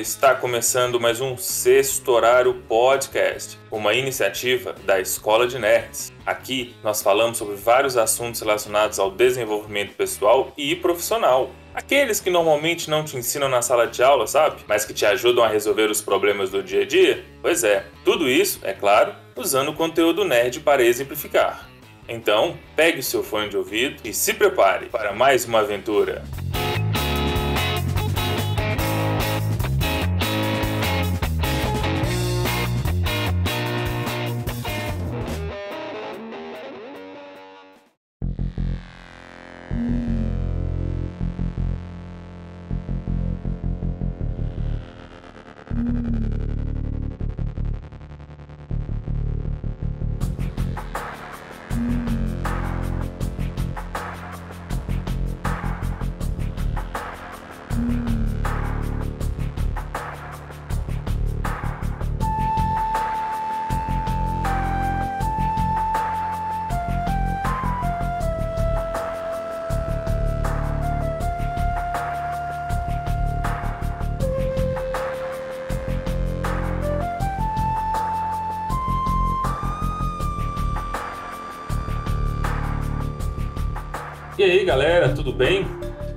Está começando mais um Sexto Horário Podcast, uma iniciativa da Escola de Nerds. Aqui nós falamos sobre vários assuntos relacionados ao desenvolvimento pessoal e profissional. Aqueles que normalmente não te ensinam na sala de aula, sabe? Mas que te ajudam a resolver os problemas do dia a dia? Pois é, tudo isso, é claro, usando o conteúdo nerd para exemplificar. Então, pegue seu fone de ouvido e se prepare para mais uma aventura. Bem?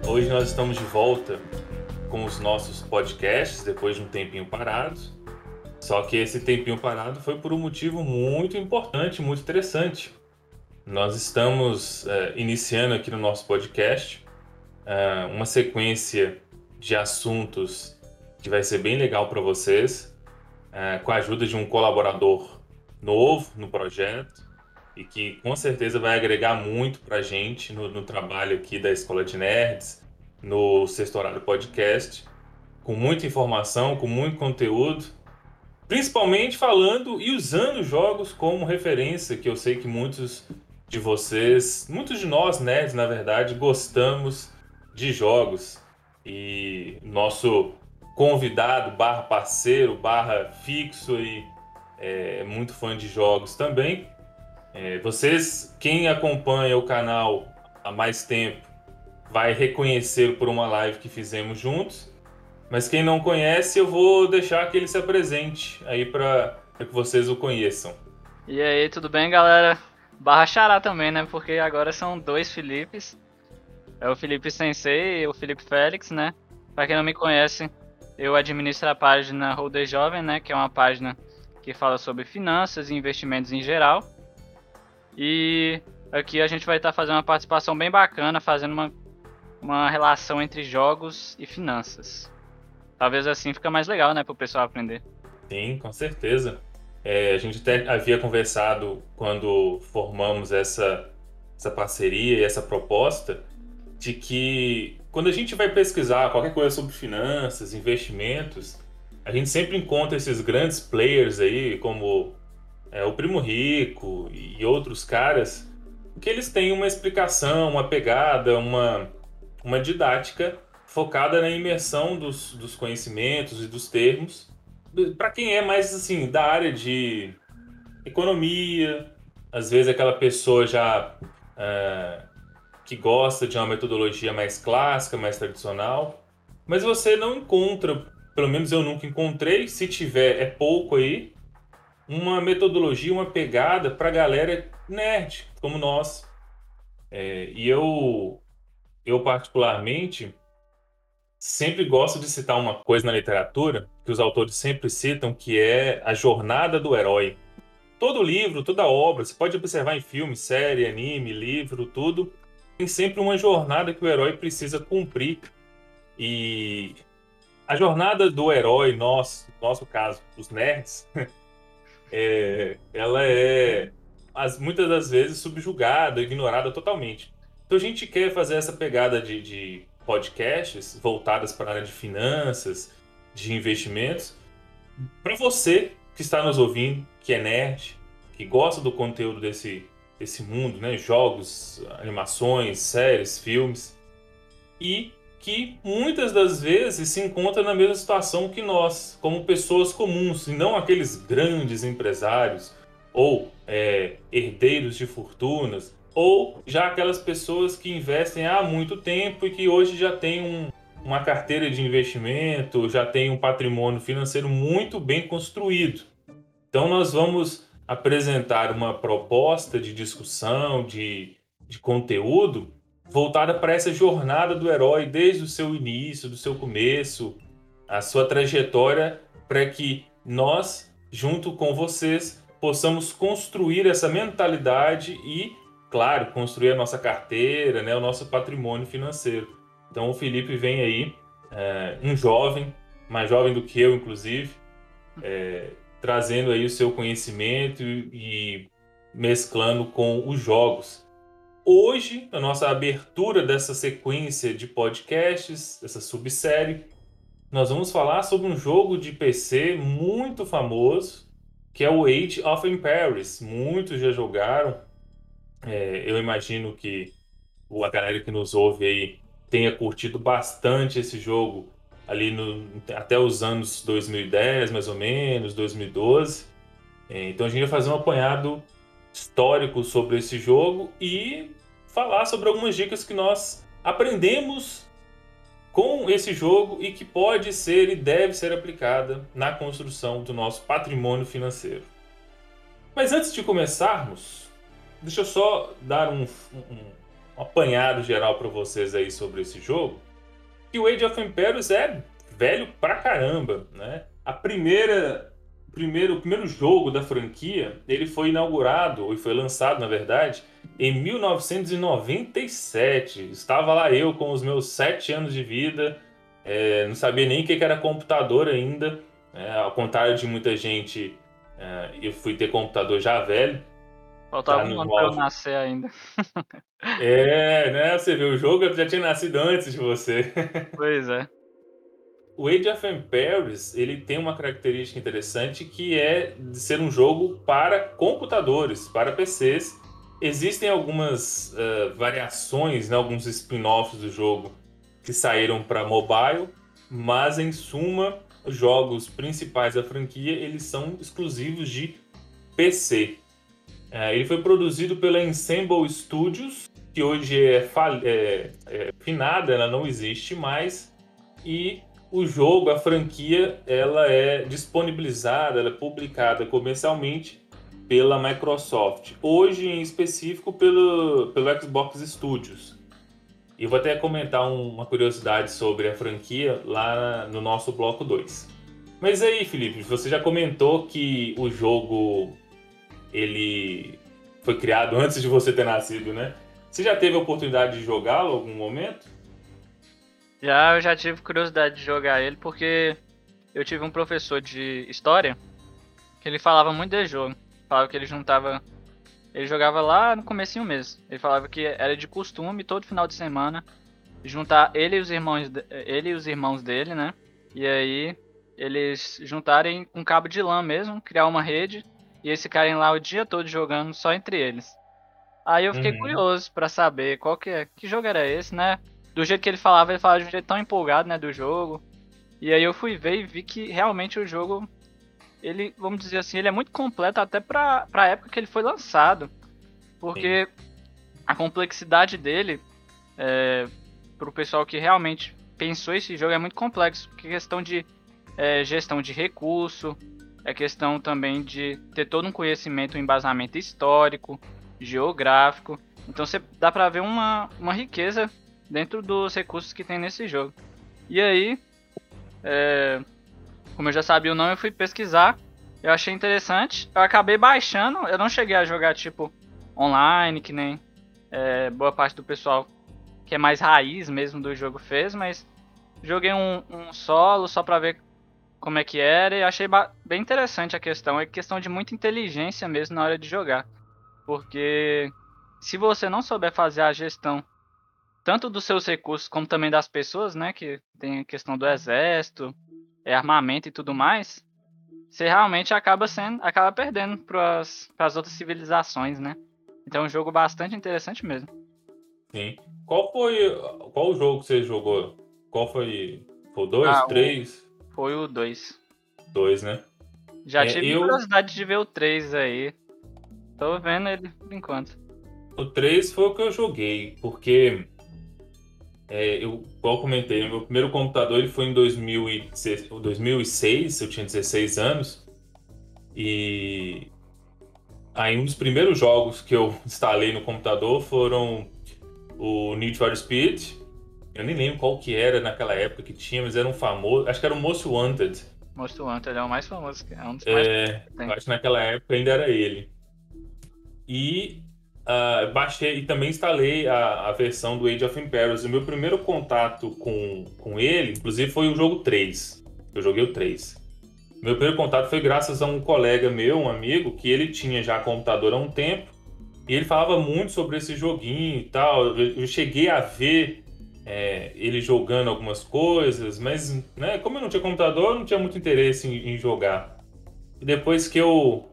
Hoje nós estamos de volta com os nossos podcasts depois de um tempinho parado. Só que esse tempinho parado foi por um motivo muito importante, muito interessante. Nós estamos é, iniciando aqui no nosso podcast é, uma sequência de assuntos que vai ser bem legal para vocês, é, com a ajuda de um colaborador novo no projeto e que com certeza vai agregar muito para gente no, no, trabalho aqui da Escola de Nerds, no Sexto Horário Podcast, com muita informação, com muito conteúdo, principalmente falando e usando jogos como referência, que eu sei que muitos de vocês, muitos de nós nerds, na verdade, gostamos de jogos. E nosso convidado, barra parceiro, barra fixo e é muito fã de jogos também, é, vocês, quem acompanha o canal há mais tempo, vai reconhecer por uma live que fizemos juntos. Mas quem não conhece, eu vou deixar que ele se apresente aí para que vocês o conheçam. E aí, tudo bem, galera? Barra Xará também, né? Porque agora são dois Filipes. É o Felipe Sensei e o Felipe Félix, né? Para quem não me conhece, eu administro a página Holder Jovem, né? Que é uma página que fala sobre finanças e investimentos em geral. E aqui a gente vai estar tá fazendo uma participação bem bacana, fazendo uma, uma relação entre jogos e finanças. Talvez assim fica mais legal, né, para o pessoal aprender. Sim, com certeza. É, a gente até havia conversado quando formamos essa, essa parceria e essa proposta de que quando a gente vai pesquisar qualquer coisa sobre finanças, investimentos, a gente sempre encontra esses grandes players aí, como é, o Primo Rico e outros caras, que eles têm uma explicação, uma pegada, uma, uma didática focada na imersão dos, dos conhecimentos e dos termos. Para quem é mais assim da área de economia, às vezes aquela pessoa já é, que gosta de uma metodologia mais clássica, mais tradicional, mas você não encontra, pelo menos eu nunca encontrei, se tiver é pouco aí, uma metodologia, uma pegada para galera nerd, como nós. É, e eu, eu, particularmente, sempre gosto de citar uma coisa na literatura que os autores sempre citam, que é a jornada do herói. Todo livro, toda obra, você pode observar em filme, série, anime, livro, tudo, tem sempre uma jornada que o herói precisa cumprir. E a jornada do herói, nosso, no nosso caso, os nerds, é, ela é as, muitas das vezes subjugada, ignorada totalmente. Então a gente quer fazer essa pegada de, de podcasts voltadas para a área de finanças, de investimentos, para você que está nos ouvindo, que é nerd, que gosta do conteúdo desse, desse mundo, né? jogos, animações, séries, filmes, e que muitas das vezes se encontra na mesma situação que nós, como pessoas comuns, e não aqueles grandes empresários ou é, herdeiros de fortunas, ou já aquelas pessoas que investem há muito tempo e que hoje já têm um, uma carteira de investimento, já tem um patrimônio financeiro muito bem construído. Então, nós vamos apresentar uma proposta de discussão, de, de conteúdo, voltada para essa jornada do herói desde o seu início, do seu começo, a sua trajetória, para que nós, junto com vocês, possamos construir essa mentalidade e, claro, construir a nossa carteira, né, o nosso patrimônio financeiro. Então, o Felipe vem aí, é, um jovem, mais jovem do que eu, inclusive, é, trazendo aí o seu conhecimento e mesclando com os jogos. Hoje, na nossa abertura dessa sequência de podcasts, dessa subsérie, nós vamos falar sobre um jogo de PC muito famoso, que é o Age of Empires. Muitos já jogaram. É, eu imagino que a galera que nos ouve aí tenha curtido bastante esse jogo ali no, até os anos 2010, mais ou menos, 2012. É, então a gente vai fazer um apanhado histórico sobre esse jogo e falar sobre algumas dicas que nós aprendemos com esse jogo e que pode ser e deve ser aplicada na construção do nosso patrimônio financeiro. Mas antes de começarmos, deixa eu só dar um, um um apanhado geral para vocês aí sobre esse jogo. Que o Age of Empires é velho pra caramba, né? A primeira primeiro, o primeiro jogo da franquia, ele foi inaugurado, ou foi lançado, na verdade, em 1997. Estava lá eu com os meus sete anos de vida, é, não sabia nem o que era computador ainda. É, ao contrário de muita gente, é, eu fui ter computador já velho. Faltava tá um ano pra eu nascer ainda. é, né? Você viu, o jogo já tinha nascido antes de você. Pois é. O Age of Empires, ele tem uma característica interessante que é de ser um jogo para computadores, para PCs. Existem algumas uh, variações, né, alguns spin-offs do jogo que saíram para mobile, mas em suma, os jogos principais da franquia, eles são exclusivos de PC. É, ele foi produzido pela Ensemble Studios, que hoje é, é, é, finada, ela não existe mais, e o jogo, a franquia, ela é disponibilizada, ela é publicada comercialmente pela Microsoft. Hoje, em específico, pelo, pelo Xbox Studios. E vou até comentar uma curiosidade sobre a franquia lá no nosso bloco 2. Mas aí, Felipe, você já comentou que o jogo ele foi criado antes de você ter nascido, né? Você já teve a oportunidade de jogá-lo em algum momento? Já, eu já tive curiosidade de jogar ele porque eu tive um professor de história que ele falava muito de jogo. Falava que ele juntava. Ele jogava lá no comecinho mesmo. Ele falava que era de costume todo final de semana juntar ele e os irmãos, ele e os irmãos dele, né? E aí eles juntarem um cabo de lã mesmo, criar uma rede e eles ficarem lá o dia todo jogando só entre eles. Aí eu fiquei uhum. curioso para saber qual que é, que jogo era esse, né? Do jeito que ele falava, ele falava de um jeito tão empolgado, né, do jogo. E aí eu fui ver e vi que realmente o jogo, ele, vamos dizer assim, ele é muito completo até pra, pra época que ele foi lançado. Porque Sim. a complexidade dele, é, pro pessoal que realmente pensou esse jogo, é muito complexo. Porque questão de é, gestão de recurso, é questão também de ter todo um conhecimento, um embasamento histórico, geográfico. Então você dá pra ver uma, uma riqueza dentro dos recursos que tem nesse jogo. E aí, é, como eu já sabia o nome, eu fui pesquisar. Eu achei interessante. Eu acabei baixando. Eu não cheguei a jogar tipo online, que nem é, boa parte do pessoal que é mais raiz mesmo do jogo fez, mas joguei um, um solo só pra ver como é que era e achei bem interessante a questão. É questão de muita inteligência mesmo na hora de jogar. Porque se você não souber fazer a gestão tanto dos seus recursos como também das pessoas, né, que tem a questão do exército, é armamento e tudo mais, você realmente acaba sendo, acaba perdendo para as outras civilizações, né? Então é um jogo bastante interessante mesmo. Sim. Qual foi qual o jogo que você jogou? Qual foi? Foi o 2, ah, 3? Foi o 2. 2, né? Já é, tive eu... curiosidade de ver o 3 aí. Tô vendo ele por enquanto. O 3 foi o que eu joguei, porque é, eu, igual eu comentei, meu primeiro computador ele foi em 2006, 2006, eu tinha 16 anos. E aí um dos primeiros jogos que eu instalei no computador foram o Need for Speed. Eu nem lembro qual que era naquela época que tinha, mas era um famoso, acho que era o Most Wanted. Most Wanted é o mais famoso, é um dos mais é, acho que naquela época ainda era ele. E uh, baixei e também instalei a, a, versão do Age of Empires. O meu primeiro contato com, com ele, inclusive, foi o jogo 3. Eu joguei o 3. Meu primeiro contato foi graças a um colega meu, um amigo, que ele tinha já computador há um tempo. E ele falava muito sobre esse joguinho e tal. Eu, eu cheguei a ver é, ele jogando algumas coisas, mas né, como eu não tinha computador, não tinha muito interesse em, em jogar. E depois que eu,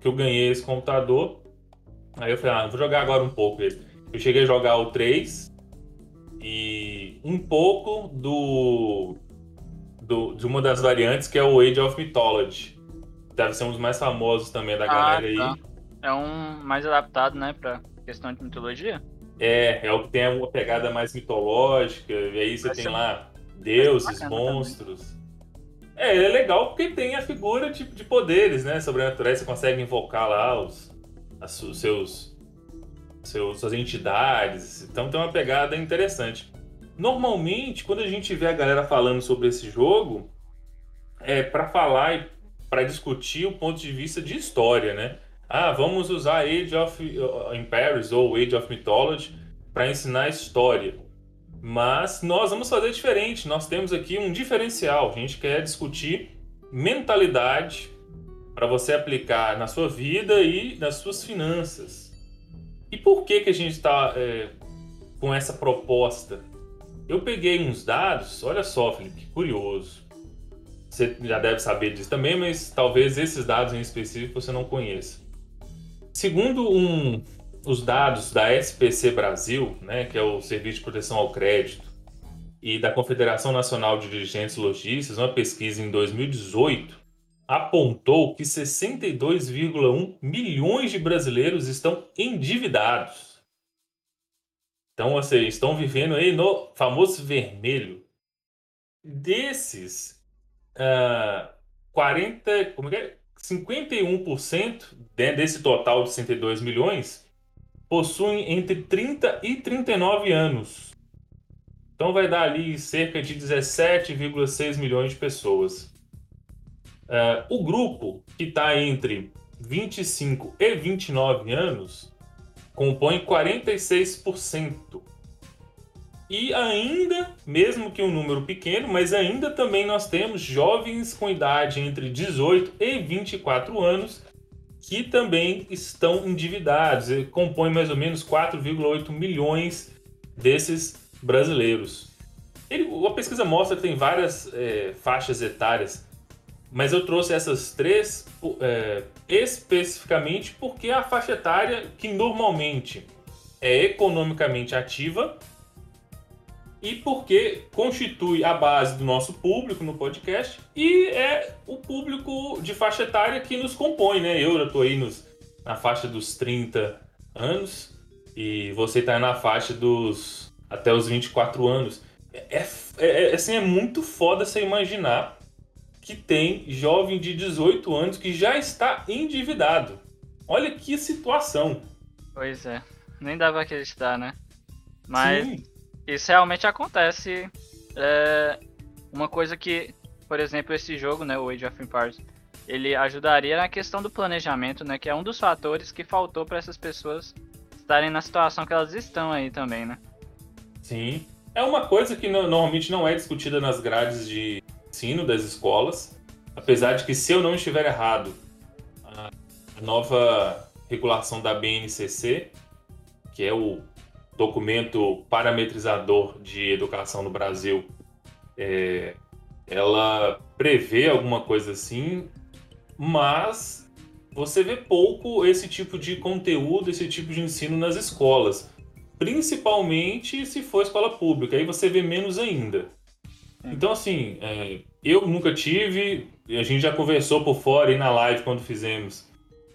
que eu ganhei esse computador, Aí eu falei, ah, vou jogar agora um pouco ele. Eu cheguei a jogar o 3 e um pouco do, do de uma das variantes que é o Age of Mythology. Deve ser um dos mais famosos também da ah, galera tá. aí. É um mais adaptado, né, pra questão de mitologia? É, é o que tem uma pegada mais mitológica, e aí você Vai tem lá deuses, monstros. Também. É, é legal porque tem a figura de, de poderes, né, sobrenaturais, você consegue invocar lá os, as, os seus, seus, suas entidades. Então tem uma pegada interessante. Normalmente, quando a gente vê a galera falando sobre esse jogo, é para falar e para discutir o ponto de vista de história, né? Ah, vamos usar Age of Empires ou Age of Mythology para ensinar história. Mas nós vamos fazer diferente. Nós temos aqui um diferencial. A gente quer discutir mentalidade, para você aplicar na sua vida e nas suas finanças. E por que, que a gente está é, com essa proposta? Eu peguei uns dados, olha só, Felipe, curioso. Você já deve saber disso também, mas talvez esses dados em específico você não conheça. Segundo um, os dados da SPC Brasil, né, que é o Serviço de Proteção ao Crédito, e da Confederação Nacional de Dirigentes Logistas, uma pesquisa em 2018, apontou que 62,1 milhões de brasileiros estão endividados. Então, vocês estão vivendo aí no famoso vermelho. Desses, uh, 40, como é? 51% desse total de 62 milhões possuem entre 30 e 39 anos. Então vai dar ali cerca de 17,6 milhões de pessoas. Uh, o grupo, que está entre 25 e 29 anos, compõe 46%. E ainda, mesmo que um número pequeno, mas ainda também nós temos jovens com idade entre 18 e 24 anos que também estão endividados. E compõe mais ou menos 4,8 milhões desses brasileiros. Ele, a pesquisa mostra que tem várias é, faixas etárias mas eu trouxe essas três é, especificamente porque é a faixa etária que normalmente é economicamente ativa e porque constitui a base do nosso público no podcast e é o público de faixa etária que nos compõe, né? Eu estou aí nos, na faixa dos 30 anos e você está na faixa dos até os 24 anos. É, é, é, assim, é muito foda você imaginar que tem jovem de 18 anos que já está endividado. Olha que situação. Pois é, nem dá pra acreditar, né? Mas Sim. isso realmente acontece. É uma coisa que, por exemplo, esse jogo, né, o Age of Empires, ele ajudaria na questão do planejamento, né, que é um dos fatores que faltou para essas pessoas estarem na situação que elas estão aí também, né? Sim. É uma coisa que normalmente não é discutida nas grades de ensino das escolas, apesar de que, se eu não estiver errado, a nova regulação da BNCC, que é o documento parametrizador de educação no Brasil, é, ela prevê alguma coisa assim, mas você vê pouco esse tipo de conteúdo, esse tipo de ensino nas escolas. Principalmente se for escola pública, aí você vê menos ainda. É. Então, assim, é, eu nunca tive, a gente já conversou por fora e na live quando fizemos.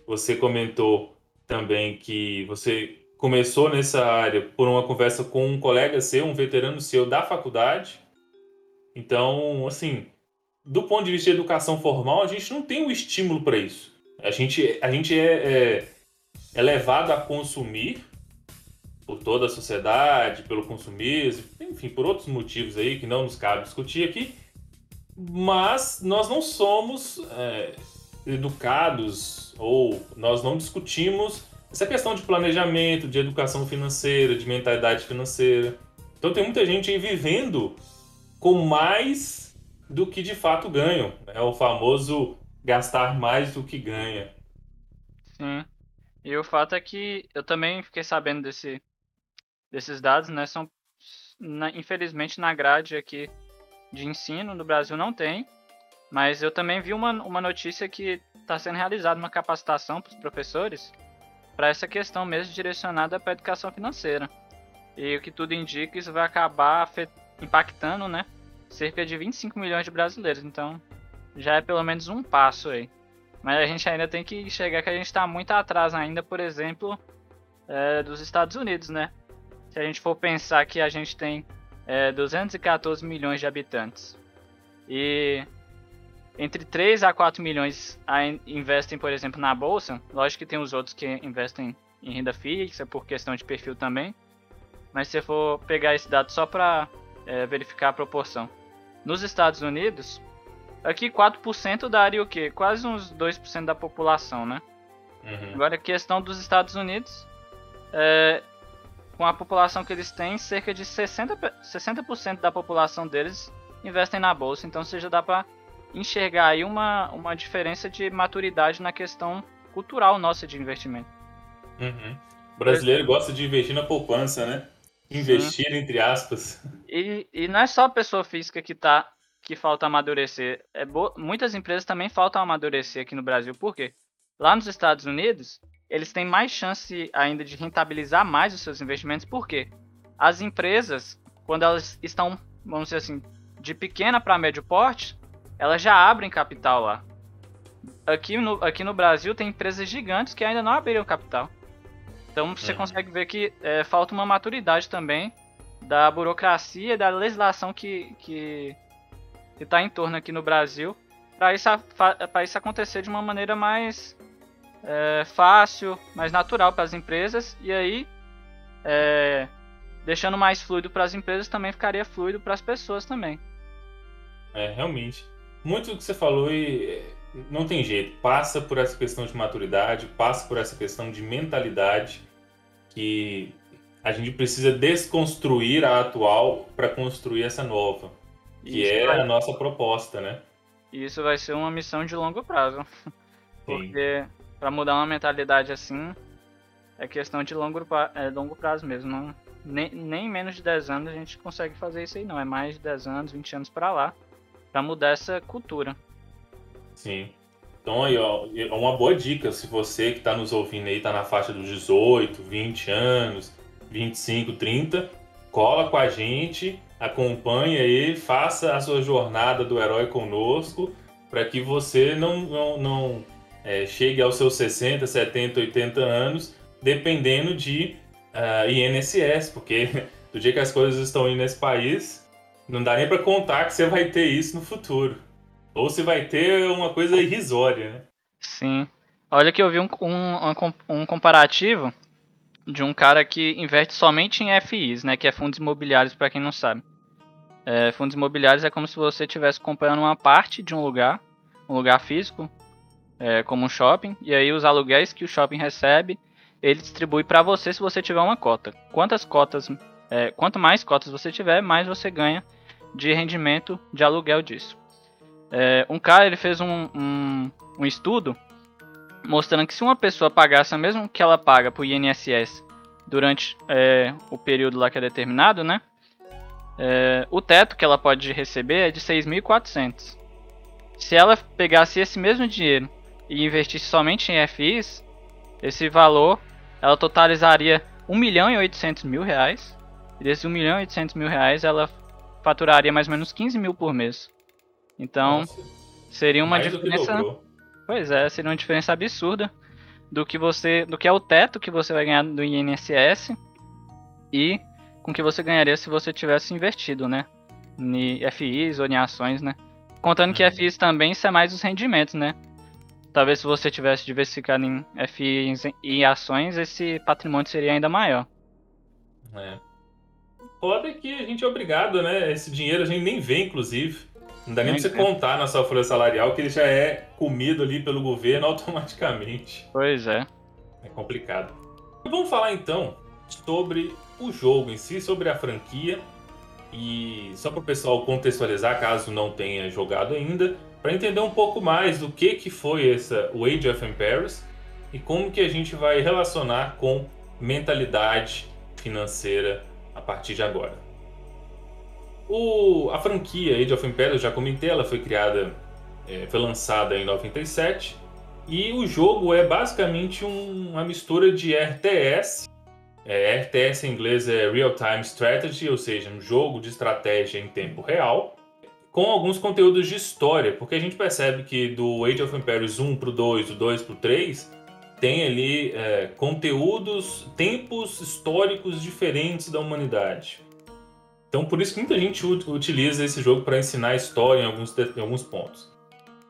Você comentou também que você começou nessa área por uma conversa com um colega seu, um veterano seu da faculdade. Então, assim, do ponto de vista de educação formal, a gente não tem o um estímulo para isso. A gente, a gente é, é, é, levado a consumir por toda a sociedade, pelo consumismo, enfim, por outros motivos aí que não nos cabe discutir aqui, mas nós não somos é, educados ou nós não discutimos essa questão de planejamento, de educação financeira, de mentalidade financeira. Então tem muita gente aí vivendo com mais do que de fato ganham. É o famoso gastar mais do que ganha. Sim. E o fato é que eu também fiquei sabendo desse, desses dados, né? São, na, infelizmente, na grade aqui de ensino no Brasil não tem. Mas eu também vi uma, uma notícia que está sendo realizada uma capacitação para os professores para essa questão mesmo direcionada para a educação financeira. E o que tudo indica, isso vai acabar impactando, né, cerca de 25 milhões de brasileiros. Então, já é pelo menos um passo aí. Mas a gente ainda tem que chegar que a gente está muito atrás ainda, por exemplo, é, dos Estados Unidos, né? Se a gente for pensar que a gente tem é, 214 milhões de habitantes e entre 3 a 4 milhões investem, por exemplo, na bolsa. Lógico que tem os outros que investem em renda fixa por questão de perfil também. Mas se for pegar esse dado só para é, verificar a proporção. Nos Estados Unidos, aqui 4% daria o quê? Quase uns 2% da população, né? Uhum. Agora, a questão dos Estados Unidos, é, com a população que eles têm, cerca de 60%, 60 da população deles investem na bolsa. Então, você já dá para enxergar aí uma, uma diferença de maturidade na questão cultural nossa de investimento. Uhum. O brasileiro gosta de investir na poupança, né? Investir Sim. entre aspas. E, e não é só a pessoa física que tá que falta amadurecer. É bo... Muitas empresas também faltam amadurecer aqui no Brasil. Por quê? Lá nos Estados Unidos, eles têm mais chance ainda de rentabilizar mais os seus investimentos. Por quê? As empresas, quando elas estão, vamos dizer assim, de pequena para médio porte, elas já abrem capital lá. Aqui no, aqui no Brasil tem empresas gigantes que ainda não abriram capital. Então você uhum. consegue ver que é, falta uma maturidade também da burocracia e da legislação que que está em torno aqui no Brasil para isso, isso acontecer de uma maneira mais é, fácil, mais natural para as empresas e aí é, deixando mais fluido para as empresas também ficaria fluido para as pessoas também. É, realmente muito do que você falou e não tem jeito, passa por essa questão de maturidade, passa por essa questão de mentalidade que a gente precisa desconstruir a atual para construir essa nova, que Isso é vai... a nossa proposta, né? Isso vai ser uma missão de longo prazo. Porque para mudar uma mentalidade assim é questão de longo, é, longo prazo mesmo. Não, nem, nem menos de 10 anos a gente consegue fazer isso aí, não. É mais de 10 anos, 20 anos para lá para mudar essa cultura. Sim. Então aí, ó, é uma boa dica se você que está nos ouvindo aí está na faixa dos 18, 20 anos, 25, 30, cola com a gente, acompanhe aí, faça a sua jornada do herói conosco, para que você não, não, não é, chegue aos seus 60, 70, 80 anos, dependendo de uh, ah, INSS, porque do dia que as coisas estão indo nesse país, não dá nem para contar que você vai ter isso no futuro. Ou você vai ter uma coisa irrisória, né? Sim. Olha que eu vi um, um, um comparativo de um cara que investe somente em FIs, né? Que é fundos imobiliários, para quem não sabe. É, fundos imobiliários é como se você estivesse comprando uma parte de um lugar, um lugar físico, é, como um shopping, e aí os aluguéis que o shopping recebe, ele distribui para você se você tiver uma cota. Quantas cotas é, quanto mais cotas você tiver, mais você ganha de rendimento de aluguel disso. É, um cara ele fez um, um, um, estudo mostrando que se uma pessoa pagasse mesmo que ela paga para o INSS durante é, o período lá que é determinado, né? É, o teto que ela pode receber é de 6.400. Se ela pegasse esse mesmo dinheiro e investisse somente em FIs, esse valor ela totalizaria 1 milhão e 800 mil reais e desses 1 milhão e 800 mil reais, ela faturaria mais ou menos 15 mil por mês. Então, Nossa. seria uma mais diferença. Pois é, seria uma diferença absurda do que você, do que é o teto que você vai ganhar do INSS e com que você ganharia se você tivesse investido, né? Em FIs ou em ações, né? Contando que uhum. FIs também isso é mais os rendimentos, né? Talvez se você tivesse diversificado em FIs e ações, esse patrimônio seria ainda maior. É. Foda é que a gente é obrigado, né? Esse dinheiro a gente nem vê, inclusive. Não dá nem, nem pra você contar na sua folha salarial que ele já é comido ali pelo governo automaticamente. Pois é. É complicado. Vamos falar então sobre o jogo em si, sobre a franquia. E só para o pessoal contextualizar, caso não tenha jogado ainda, para entender um pouco mais do que, que foi essa, o Age of Empires e como que a gente vai relacionar com mentalidade financeira a partir de agora. O, a franquia Age of Empires, já comentei, ela foi criada, é, foi lançada em 97 e o jogo é basicamente um, uma mistura de RTS é, RTS em inglês é Real Time Strategy, ou seja, um jogo de estratégia em tempo real, com alguns conteúdos de história, porque a gente percebe que do Age of Empires 1 para o 2, do 2 para o 3, tem ali é, conteúdos, tempos históricos diferentes da humanidade. Então, por isso que muita gente utiliza esse jogo para ensinar história em alguns, em alguns pontos.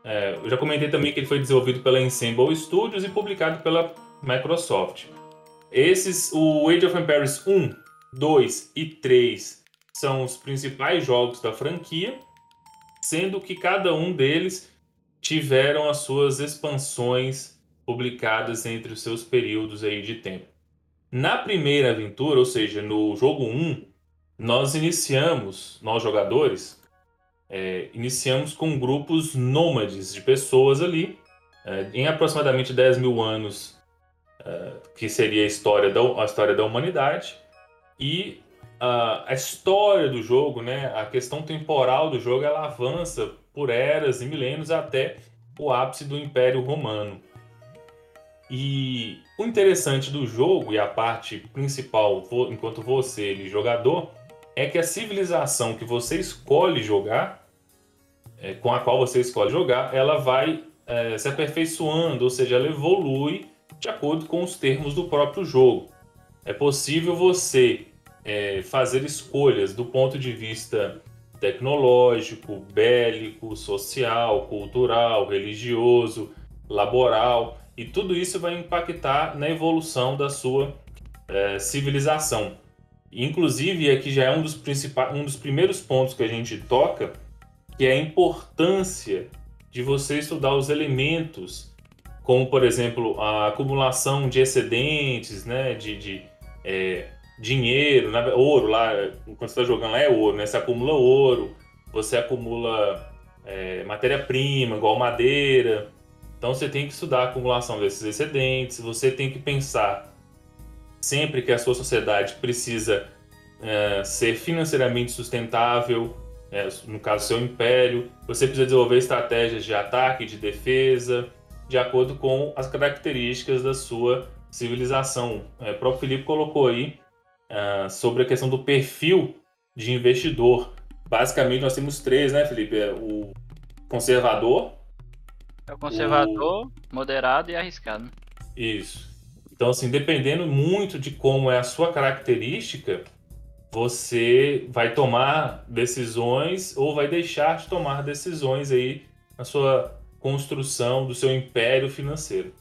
É, eu já comentei também que ele foi desenvolvido pela Ensemble Studios e publicado pela Microsoft. Esses, o Age of Empires 1, 2 e 3 são os principais jogos da franquia, sendo que cada um deles tiveram as suas expansões publicadas entre os seus períodos aí de tempo. Na primeira aventura, ou seja, no jogo 1, nós iniciamos, nós jogadores, é, iniciamos com grupos nômades de pessoas ali, é, em aproximadamente 10 mil anos que seria a história da, a história da humanidade, e uh, a história do jogo, né, a questão temporal do jogo, ela avança por eras e milênios até o ápice do Império Romano. E o interessante do jogo, e a parte principal, enquanto você, ele, jogador, é que a civilização que você escolhe jogar, é, com a qual você escolhe jogar, ela vai é, se aperfeiçoando, ou seja, ela evolui de acordo com os termos do próprio jogo. É possível você é, fazer escolhas do ponto de vista tecnológico, bélico, social, cultural, religioso, laboral, e tudo isso vai impactar na evolução da sua é, civilização. Inclusive, aqui já é um dos, principais, um dos primeiros pontos que a gente toca, que é a importância de você estudar os elementos como por exemplo a acumulação de excedentes, né, de, de é, dinheiro, né, ouro lá, quando você está jogando lá é ouro, né, você acumula ouro, você acumula é, matéria-prima, igual madeira, então você tem que estudar a acumulação desses excedentes, você tem que pensar sempre que a sua sociedade precisa é, ser financeiramente sustentável, é, no caso seu império, você precisa desenvolver estratégias de ataque, de defesa, de acordo com as características da sua civilização. É, o próprio Felipe colocou aí uh, sobre a questão do perfil de investidor. Basicamente, nós temos três, né, Felipe? É o conservador. É o conservador, o... moderado e arriscado. Isso. Então, assim, dependendo muito de como é a sua característica, você vai tomar decisões ou vai deixar de tomar decisões aí na sua construção do seu império financeiro.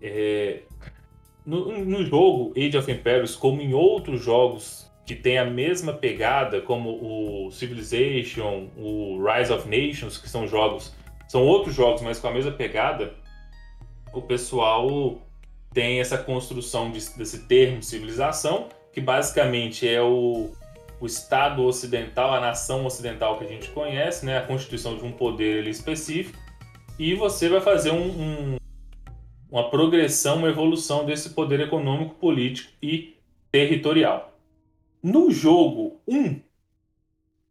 É, no, no, jogo Age of Empires, como em outros jogos que tem a mesma pegada, como o Civilization, o Rise of Nations, que são jogos, são outros jogos, mas com a mesma pegada, o pessoal tem essa construção de, desse termo civilização, que basicamente é o, o Estado ocidental, a nação ocidental que a gente conhece, né, a constituição de um poder específico, e você vai fazer um, um, uma progressão, uma evolução desse poder econômico, político e territorial. No jogo 1,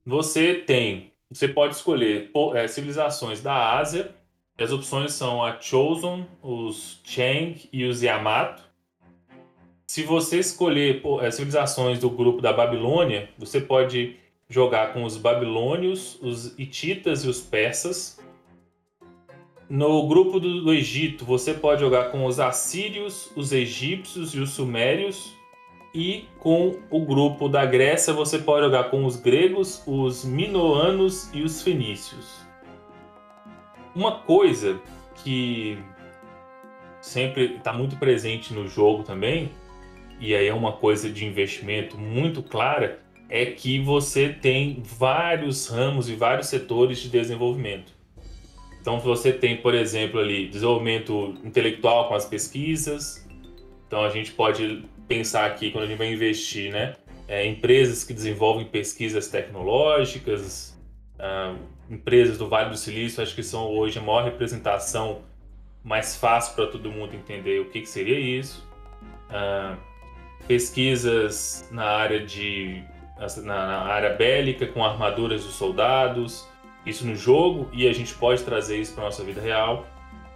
você tem, você pode escolher é, civilizações da Ásia. As opções são a Chosen, os Chang e os Yamato. Se você escolher é, civilizações do grupo da Babilônia, você pode jogar com os babilônios, os hititas e os persas. No grupo do, do Egito, você pode jogar com os assírios, os egípcios e os sumérios. E com o grupo da Grécia, você pode jogar com os gregos, os minoanos e os fenícios. Uma coisa que sempre está muito presente no jogo também, e aí é uma coisa de investimento muito clara, é que você tem vários ramos e vários setores de desenvolvimento. Então você tem, por exemplo, ali desenvolvimento intelectual com as pesquisas. Então a gente pode pensar aqui quando a gente vai investir, né? É, empresas que desenvolvem pesquisas tecnológicas, ah, empresas do Vale do Silício, acho que são hoje a maior representação mais fácil para todo mundo entender o que, que seria isso. Uh, pesquisas na área de na, na, área bélica com armaduras dos soldados, isso no jogo e a gente pode trazer isso para nossa vida real.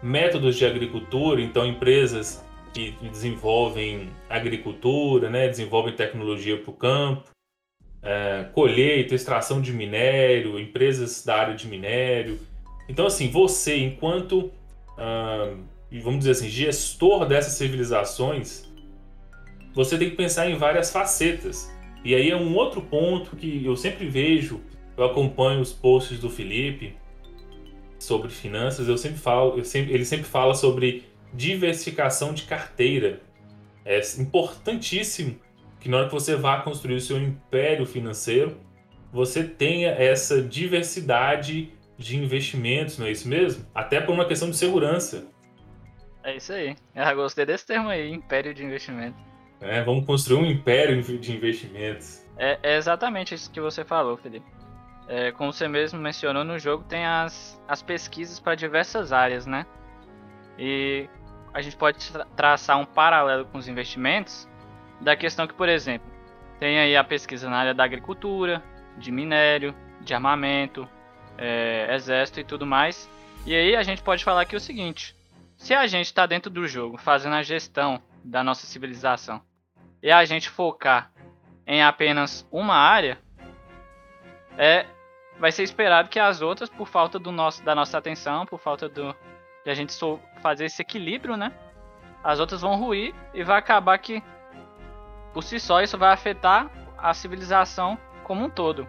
Métodos de agricultura, então empresas que desenvolvem agricultura, né, desenvolvem tecnologia para o campo, é, colheita, extração de minério, empresas da área de minério. Então, assim, você, enquanto vamos dizer assim, gestor dessas civilizações, você tem que pensar em várias facetas. E aí é um outro ponto que eu sempre vejo, eu acompanho os posts do Felipe sobre finanças, eu sempre falo, eu sempre, ele sempre fala sobre diversificação de carteira. É importantíssimo que na hora que você vá construir o seu império financeiro, você tenha essa diversidade de investimentos, não é isso mesmo? Até por uma questão de segurança. É isso aí. Eu gostei desse termo aí, império de investimento. É, vamos construir um império de investimentos. É, é exatamente isso que você falou, Felipe. É, como você mesmo mencionou no jogo, tem as, as pesquisas para diversas áreas, né? E a gente pode tra traçar um paralelo com os investimentos da questão que, por exemplo, tem aí a pesquisa na área da agricultura, de minério, de armamento, é, exército e tudo mais. E aí a gente pode falar aqui o seguinte: se a gente está dentro do jogo fazendo a gestão da nossa civilização e a gente focar em apenas uma área, é vai ser esperado que as outras, por falta do nosso, da nossa atenção, por falta do, de a gente fazer esse equilíbrio, né? As outras vão ruir e vai acabar que, por si só, isso vai afetar a civilização como um todo.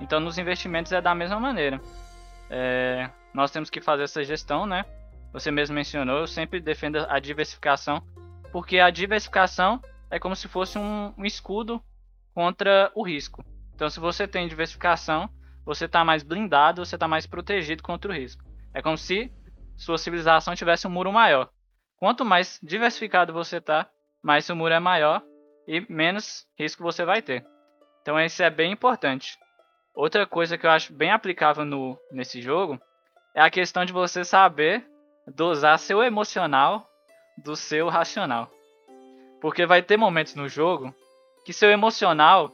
Então, nos investimentos é da mesma maneira. É, nós temos que fazer essa gestão, né? Você mesmo mencionou, eu sempre defendo a diversificação, porque a diversificação é como se fosse um, um escudo contra o risco. Então, se você tem diversificação, você está mais blindado, você está mais protegido contra o risco. É como se sua civilização tivesse um muro maior. Quanto mais diversificado você está, mais seu muro é maior e menos risco você vai ter. Então, isso é bem importante. Outra coisa que eu acho bem aplicável no, nesse jogo é a questão de você saber dosar seu emocional do seu racional. Porque vai ter momentos no jogo que seu emocional,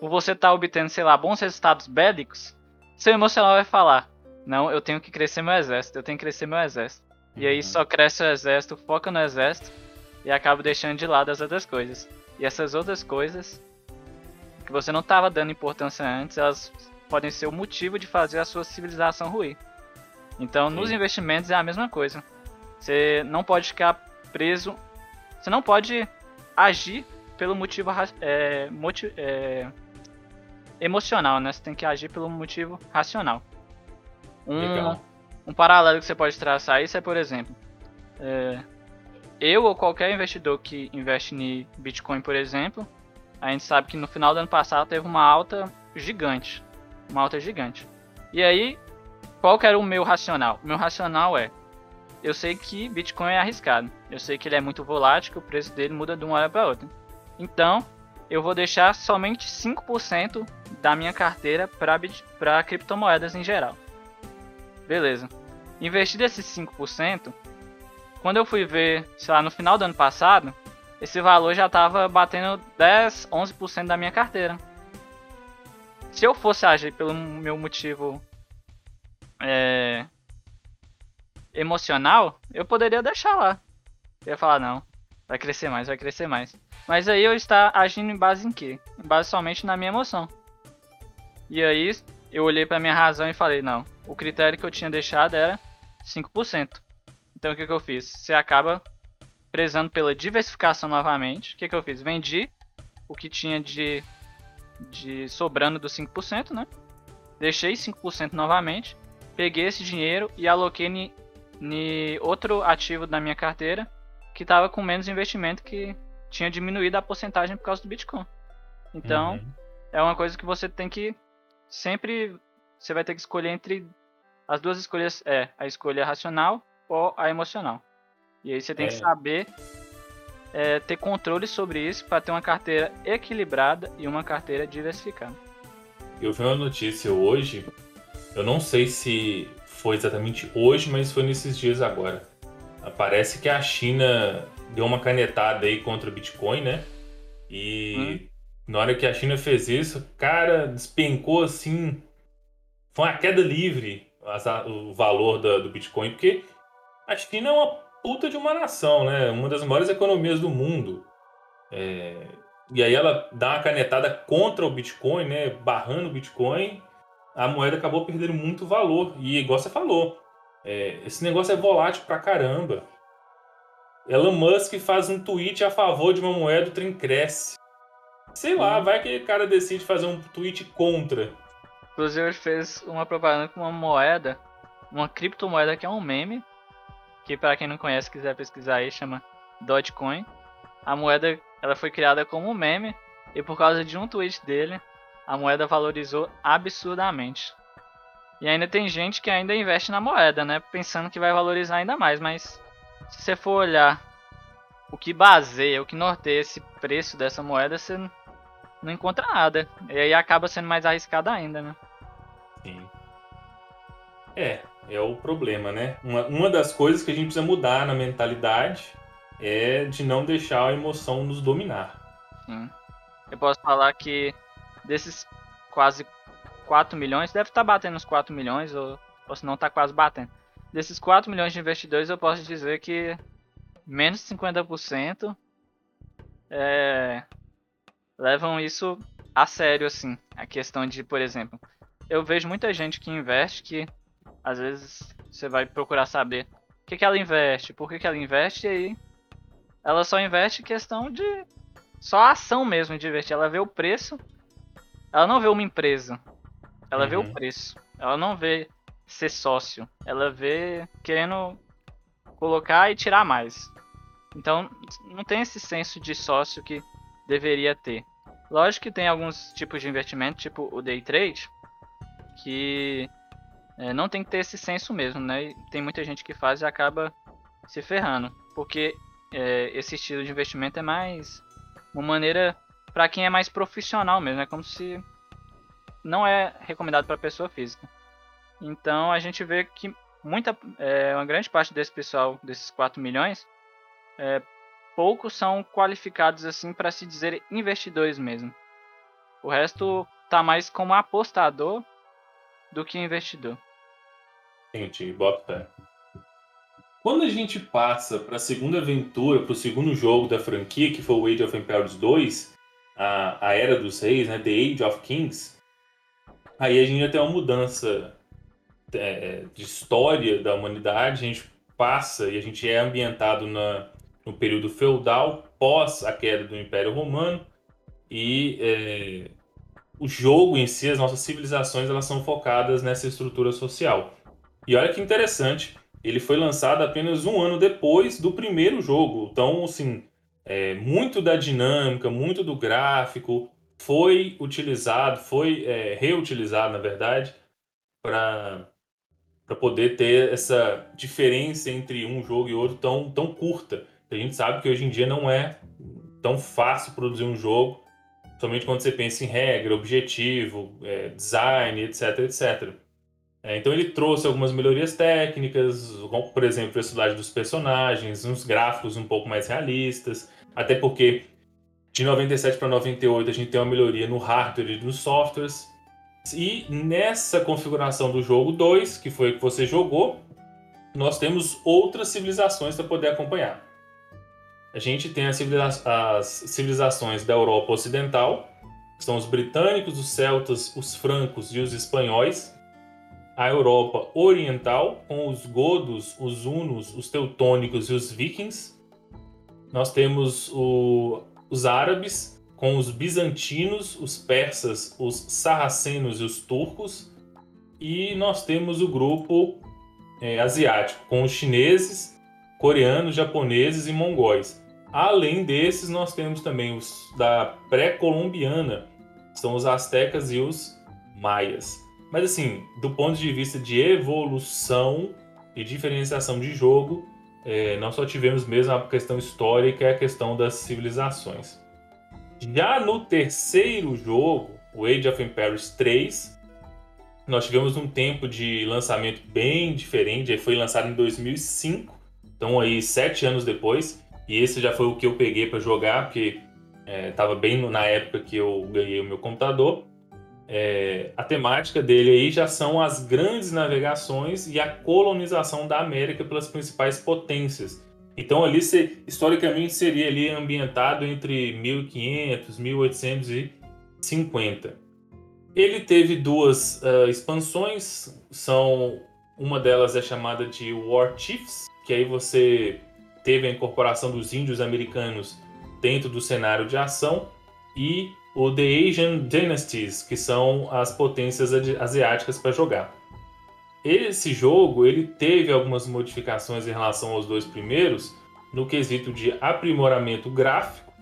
por você estar tá obtendo, sei lá, bons resultados bélicos, seu emocional vai falar: Não, eu tenho que crescer meu exército, eu tenho que crescer meu exército. E aí uhum. só cresce o exército, foca no exército e acaba deixando de lado as outras coisas. E essas outras coisas que você não estava dando importância antes, elas podem ser o motivo de fazer a sua civilização ruir. Então, Sim. nos investimentos é a mesma coisa. Você não pode ficar preso, você não pode agir pelo motivo é, motiv, é, emocional, né? Você tem que agir pelo motivo racional. Um, um paralelo que você pode traçar isso é, por exemplo, é, eu ou qualquer investidor que investe em Bitcoin, por exemplo, a gente sabe que no final do ano passado teve uma alta gigante. Uma alta gigante. E aí, qual que era o meu racional? O meu racional é: eu sei que Bitcoin é arriscado. Eu sei que ele é muito volátil, que o preço dele muda de uma hora para outra. Então, eu vou deixar somente 5% da minha carteira para criptomoedas em geral. Beleza. Investir esses 5%, quando eu fui ver, sei lá, no final do ano passado, esse valor já estava batendo 10, 11% da minha carteira. Se eu fosse agir pelo meu motivo é, emocional, eu poderia deixar lá. Eu ia falar, não, vai crescer mais, vai crescer mais. Mas aí eu está agindo em base em quê? Em base somente na minha emoção. E aí eu olhei para minha razão e falei, não, o critério que eu tinha deixado era 5%. Então o que, que eu fiz? Você acaba prezando pela diversificação novamente. O que, que eu fiz? Vendi o que tinha de, de sobrando dos 5%, né? Deixei 5% novamente, peguei esse dinheiro e aloquei em outro ativo da minha carteira que estava com menos investimento que tinha diminuído a porcentagem por causa do Bitcoin. Então, uhum. é uma coisa que você tem que sempre você vai ter que escolher entre as duas escolhas, é a escolha racional ou a emocional. E aí você tem é. que saber é, ter controle sobre isso para ter uma carteira equilibrada e uma carteira diversificada. Eu vi uma notícia hoje, eu não sei se foi exatamente hoje, mas foi nesses dias agora. Parece que a China deu uma canetada aí contra o Bitcoin, né? E hum. na hora que a China fez isso, cara, despencou assim. Foi uma queda livre o valor do Bitcoin, porque a China é uma puta de uma nação, né? Uma das maiores economias do mundo. É... E aí ela dá uma canetada contra o Bitcoin, né? Barrando o Bitcoin. A moeda acabou perdendo muito valor. E igual você falou, é... esse negócio é volátil pra caramba. Elon Musk faz um tweet a favor de uma moeda, o trem cresce. Sei lá, vai que o cara decide fazer um tweet contra. Inclusive ele fez uma propaganda com uma moeda, uma criptomoeda que é um meme, que para quem não conhece, quiser pesquisar aí, chama Dogecoin. A moeda ela foi criada como um meme e por causa de um tweet dele, a moeda valorizou absurdamente. E ainda tem gente que ainda investe na moeda, né, pensando que vai valorizar ainda mais, mas se você for olhar o que baseia, o que norteia esse preço dessa moeda, você não encontra nada. E aí acaba sendo mais arriscado ainda, né? Sim. É, é o problema, né? Uma, uma das coisas que a gente precisa mudar na mentalidade é de não deixar a emoção nos dominar. Sim. Eu posso falar que desses quase 4 milhões, deve estar tá batendo os 4 milhões, ou, ou se não está quase batendo. Desses 4 milhões de investidores, eu posso dizer que menos de 50% é, levam isso a sério, assim. A questão de, por exemplo, eu vejo muita gente que investe que às vezes você vai procurar saber o que, que ela investe, por que, que ela investe, e aí ela só investe questão de. Só a ação mesmo de investir. Ela vê o preço, ela não vê uma empresa, ela uhum. vê o uhum. preço. Ela não vê ser sócio, ela vê querendo colocar e tirar mais. Então não tem esse senso de sócio que deveria ter. Lógico que tem alguns tipos de investimento, tipo o day trade, que é, não tem que ter esse senso mesmo, né? E tem muita gente que faz e acaba se ferrando, porque é, esse estilo de investimento é mais uma maneira para quem é mais profissional mesmo, é como se não é recomendado para pessoa física. Então a gente vê que muita, é, uma grande parte desse pessoal, desses 4 milhões, é, poucos são qualificados assim para se dizer investidores mesmo. O resto tá mais como apostador do que investidor. Gente, bota. Quando a gente passa para a segunda aventura, para o segundo jogo da franquia, que foi o Age of Empires 2, a, a Era dos Reis, né, The Age of Kings, aí a gente já tem uma mudança é, de história da humanidade, a gente passa e a gente é ambientado na, no período feudal, pós a queda do Império Romano, e é, o jogo em si, as nossas civilizações, elas são focadas nessa estrutura social. E olha que interessante, ele foi lançado apenas um ano depois do primeiro jogo. Então, assim, é, muito da dinâmica, muito do gráfico foi utilizado, foi é, reutilizado, na verdade, para poder ter essa diferença entre um jogo e outro tão, tão curta. A gente sabe que hoje em dia não é tão fácil produzir um jogo, somente quando você pensa em regra, objetivo, é, design, etc, etc. É, então ele trouxe algumas melhorias técnicas, como, por exemplo, a velocidade dos personagens, uns gráficos um pouco mais realistas, até porque de 97 para 98 a gente tem uma melhoria no hardware e nos softwares. E nessa configuração do jogo 2, que foi o que você jogou, nós temos outras civilizações para poder acompanhar. A gente tem as, as civilizações da Europa Ocidental, que são os britânicos, os celtas, os francos e os espanhóis. a Europa Oriental, com os godos, os hunos, os teutônicos e os vikings. Nós temos o, os árabes, com os bizantinos, os persas, os sarracenos e os turcos. E nós temos o grupo é, asiático, com os chineses, coreanos, japoneses e mongóis. Além desses, nós temos também os da pré-colombiana, são os astecas e os maias. Mas assim, do ponto de vista de evolução e diferenciação de jogo, é, só tivemos mesmo a questão histórica e a questão das civilizações. Já no terceiro jogo, o Age of Empires 3, nós tivemos um tempo de lançamento bem diferente. Ele foi lançado em 2005, então aí sete anos depois. E esse já foi o que eu peguei para jogar, porque estava é, bem na época que eu ganhei o meu computador é, a temática dele aí já são as grandes navegações e a colonização da América pelas principais potências. Então ali se, historicamente seria ali ambientado entre 1500 e 1850. Ele teve duas uh, expansões, são uma delas é chamada de War Chiefs, que aí você teve a incorporação dos índios americanos dentro do cenário de ação e o The Asian Dynasties, que são as potências asiáticas para jogar. Esse jogo ele teve algumas modificações em relação aos dois primeiros no quesito de aprimoramento gráfico.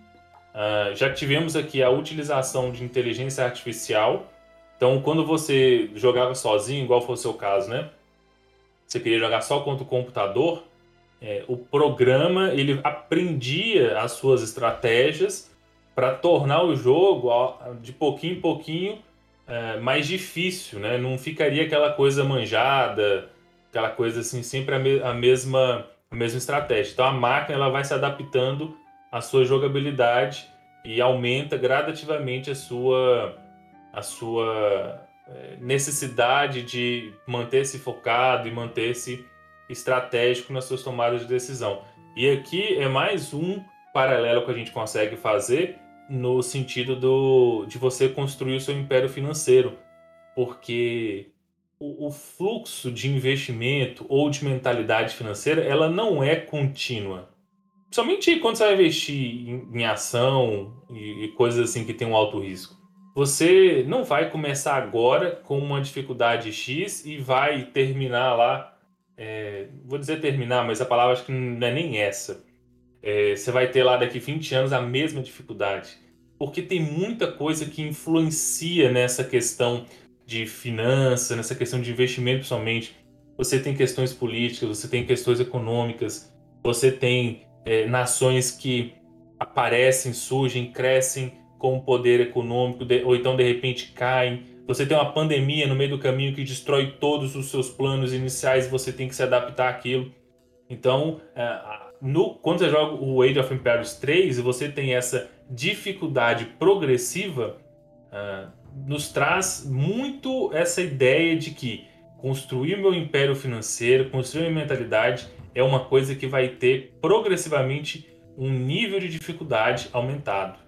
Uh, já tivemos aqui a utilização de inteligência artificial. Então, quando você jogava sozinho, igual foi o seu caso, né? Você queria jogar só contra o computador, é, o programa ele aprendia as suas estratégias para tornar o jogo de pouquinho em pouquinho é, mais difícil, né? Não ficaria aquela coisa manjada, aquela coisa assim, sempre a, me a, mesma, a mesma estratégia. Então a máquina ela vai se adaptando à sua jogabilidade e aumenta gradativamente a sua, a sua é, necessidade de manter-se focado e manter-se estratégico nas suas tomadas de decisão. E aqui é mais um paralelo que a gente consegue fazer no sentido do, de você construir o seu império financeiro, porque o, o, fluxo de investimento ou de mentalidade financeira ela não é contínua. Somente quando você vai investir em, em ação e, e coisas assim que tem um alto risco. Você não vai começar agora com uma dificuldade X e vai terminar lá. É, vou dizer terminar, mas a palavra acho que não é nem essa é, você vai ter lá daqui 20 anos a mesma dificuldade. Porque tem muita coisa que influencia nessa questão de finança, nessa questão de investimento somente. Você tem questões políticas, você tem questões econômicas, você tem é, nações que aparecem, surgem, crescem com poder econômico, ou então de repente caem. Você tem uma pandemia no meio do caminho que destrói todos os seus planos iniciais você tem que se adaptar àquilo. Então, é, no, quando você joga o Age of Empires 3 e você tem essa dificuldade progressiva, uh, nos traz muito essa ideia de que construir meu império financeiro, construir minha mentalidade é uma coisa que vai ter progressivamente um nível de dificuldade aumentado.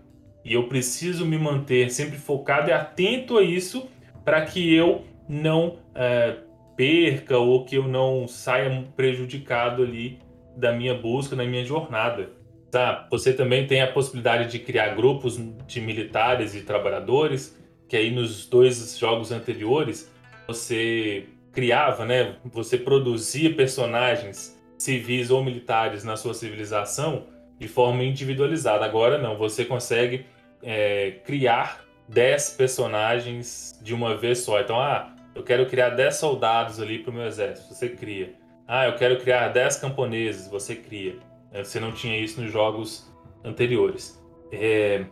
E eu preciso me manter sempre focado e atento a isso para que eu não uh, perca ou que eu não saia prejudicado ali da minha busca, na minha jornada. Tá? Você também tem a possibilidade de criar grupos de militares e trabalhadores, que aí nos dois jogos anteriores você criava, né? Você produzia personagens civis ou militares na sua civilização de forma individualizada. Agora não, você consegue é, criar 10 personagens de uma vez só. Então, ah, eu quero criar 10 soldados ali para o meu exército. Você cria. Ah, eu quero criar 10 camponeses, você cria. É, você não tinha isso nos jogos anteriores. É,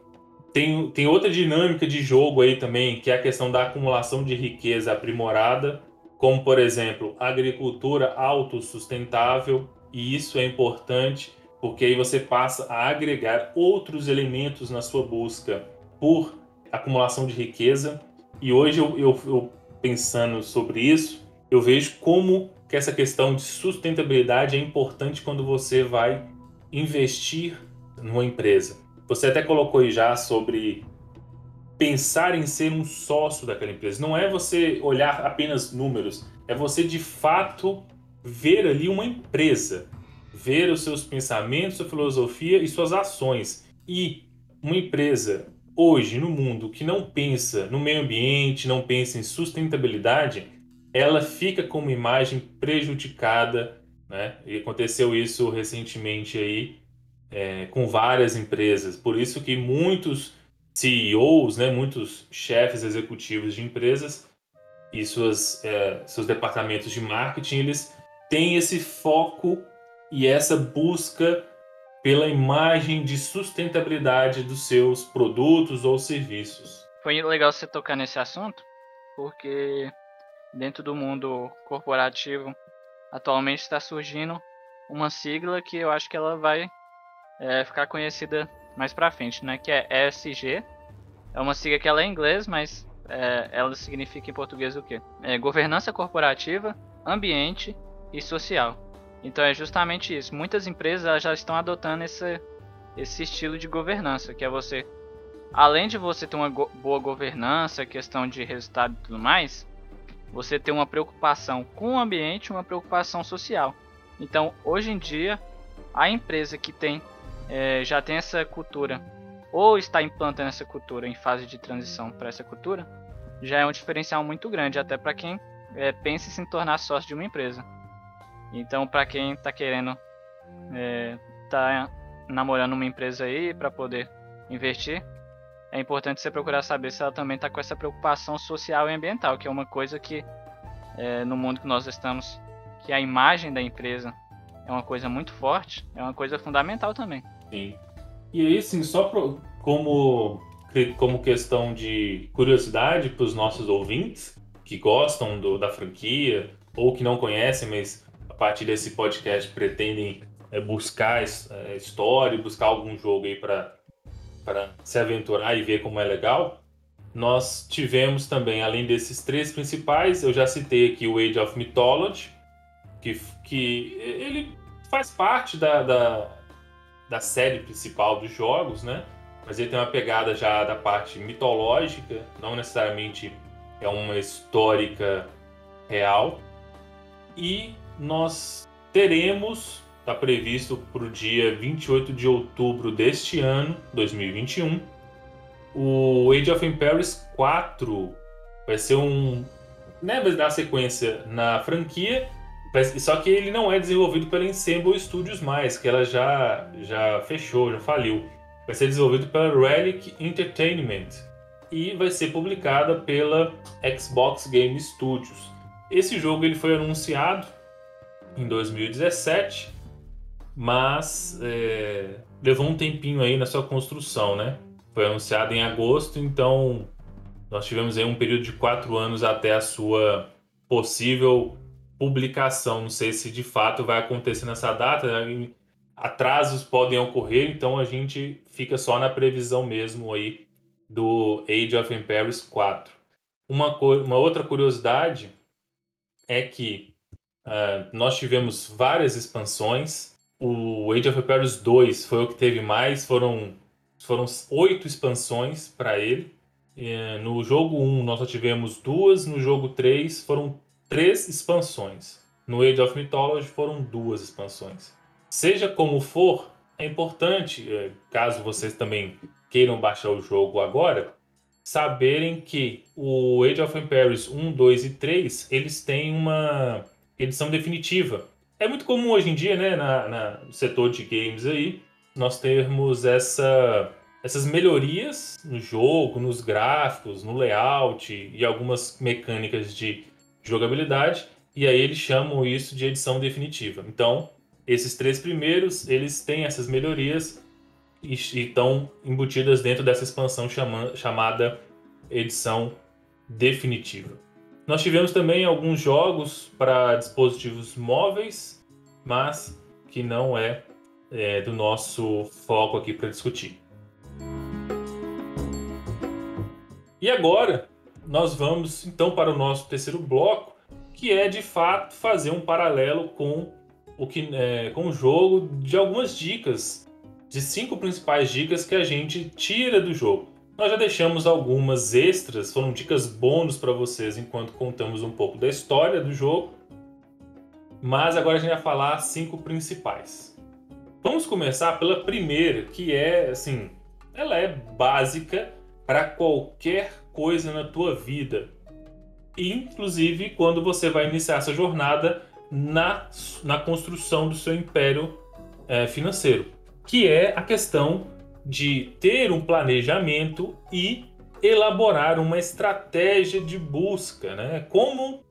tem, tem outra dinâmica de jogo aí também, que é a questão da acumulação de riqueza aprimorada, como, por exemplo, agricultura autossustentável, e isso é importante porque aí você passa a agregar outros elementos na sua busca por acumulação de riqueza. E hoje, eu, eu, eu pensando sobre isso, eu vejo como que essa questão de sustentabilidade é importante quando você vai investir numa empresa. Você até colocou aí já sobre pensar em ser um sócio daquela empresa. Não é você olhar apenas números, é você de fato ver ali uma empresa, ver os seus pensamentos, sua filosofia e suas ações. E uma empresa hoje no mundo que não pensa no meio ambiente, não pensa em sustentabilidade, ela fica com uma imagem prejudicada, né? E aconteceu isso recentemente aí é, com várias empresas. Por isso que muitos CEOs, né, muitos chefes executivos de empresas e suas, é, seus departamentos de marketing, eles têm esse foco e essa busca pela imagem de sustentabilidade dos seus produtos ou serviços. Foi legal você tocar nesse assunto, porque dentro do mundo corporativo atualmente está surgindo uma sigla que eu acho que ela vai é, ficar conhecida mais para frente, né? Que é ESG. É uma sigla que ela é em inglês, mas é, ela significa em português o quê? É governança corporativa, ambiente e social. Então é justamente isso. Muitas empresas já estão adotando esse, esse estilo de governança, que é você, além de você ter uma go boa governança, questão de resultado e tudo mais, você ter uma preocupação com o ambiente, uma preocupação social. Então, hoje em dia, a empresa que tem é, já tem essa cultura ou está implantando essa cultura em fase de transição para essa cultura, já é um diferencial muito grande até para quem é, pensa em se tornar sócio de uma empresa. Então, para quem está querendo é, tá namorando uma empresa aí para poder investir, é importante você procurar saber se ela também está com essa preocupação social e ambiental, que é uma coisa que é, no mundo que nós estamos, que a imagem da empresa é uma coisa muito forte, é uma coisa fundamental também. Sim. E aí, sim, só pro, como, como questão de curiosidade para os nossos ouvintes que gostam do, da franquia ou que não conhecem, mas partir desse podcast pretendem é, buscar é, história, buscar algum jogo aí para se aventurar e ver como é legal, nós tivemos também, além desses três principais, eu já citei aqui o Age of Mythology, que, que ele faz parte da, da, da série principal dos jogos, né? Mas ele tem uma pegada já da parte mitológica, não necessariamente é uma histórica real. E nós teremos, está previsto para o dia 28 de outubro deste ano, 2021, o Age of Empires 4 vai ser um. Né, vai dar sequência na franquia, só que ele não é desenvolvido pela Ensemble Studios mais, que ela já, já fechou, já faliu. Vai ser desenvolvido pela Relic Entertainment e vai ser publicada pela Xbox Game Studios. Esse jogo ele foi anunciado em 2017, mas é, levou um tempinho aí na sua construção, né? Foi anunciado em agosto, então nós tivemos aí um período de quatro anos até a sua possível publicação. Não sei se de fato vai acontecer nessa data. Né? Atrasos podem ocorrer, então a gente fica só na previsão mesmo aí do Age of Empires 4. Uma, uma outra curiosidade é que Uh, nós tivemos várias expansões. O Age of Empires 2 foi o que teve mais, foram, foram oito expansões para ele. Uh, no jogo 1 nós só tivemos duas, no jogo 3 foram três expansões. No Age of Mythology foram duas expansões. Seja como for, é importante, eh, caso vocês também queiram baixar o jogo agora, saberem que o Age of Empires 1, 2 e 3 eles têm uma edição definitiva. É muito comum hoje em dia, né, na, na, no setor de games aí, nós termos essa, essas melhorias no jogo, nos gráficos, no layout e algumas mecânicas de jogabilidade, e aí eles chamam isso de edição definitiva. Então, esses três primeiros, eles têm essas melhorias e, estão embutidas dentro dessa expansão chama, chamada edição definitiva. Nós tivemos também alguns jogos para dispositivos móveis, mas que não é, é do nosso foco aqui para discutir. E agora nós vamos então para o nosso terceiro bloco, que é de fato fazer um paralelo com o que é, com o jogo de algumas dicas, de cinco principais dicas que a gente tira do jogo. Nós já deixamos algumas extras, foram dicas bônus para vocês enquanto contamos um pouco da história do jogo. Mas agora a gente vai falar cinco principais. Vamos começar pela primeira, que é assim, ela é básica para qualquer coisa na tua vida. Inclusive quando você vai iniciar essa jornada na, na construção do seu império é, financeiro, que é a questão de ter um planejamento e elaborar uma estratégia de busca, né? Como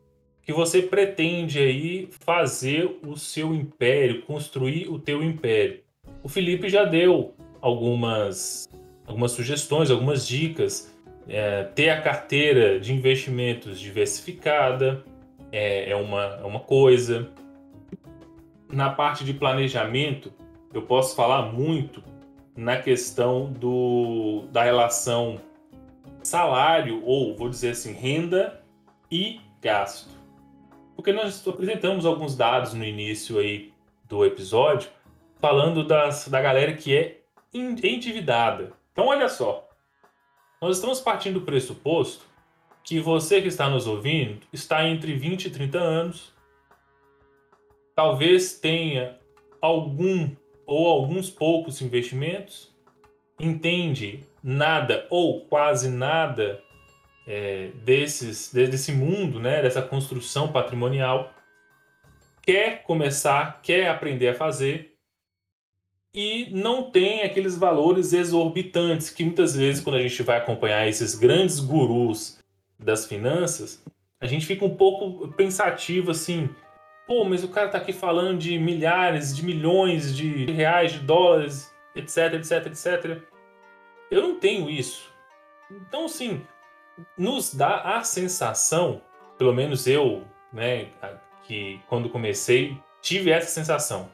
que você pretende aí fazer o seu império, construir o teu império? O Felipe já deu algumas algumas sugestões, algumas dicas. É, ter a carteira de investimentos diversificada é, é, uma, é uma coisa. Na parte de planejamento, eu posso falar muito na questão do, da relação salário, ou vou dizer assim, renda e gasto. Porque nós apresentamos alguns dados no início aí do episódio, falando das, da galera que é endividada. Então, olha só. Nós estamos partindo do pressuposto que você que está nos ouvindo está entre 20 e 30 anos, talvez tenha algum ou alguns poucos investimentos, entende nada ou quase nada é, desses, desse mundo, né, dessa construção patrimonial, quer começar, quer aprender a fazer, e não tem aqueles valores exorbitantes que muitas vezes quando a gente vai acompanhar esses grandes gurus das finanças, a gente fica um pouco pensativo assim, pô, mas o cara tá aqui falando de milhares, de milhões de reais, de dólares, etc, etc, etc. Eu não tenho isso. Então, sim, nos dá a sensação, pelo menos eu, né, que quando comecei, tive essa sensação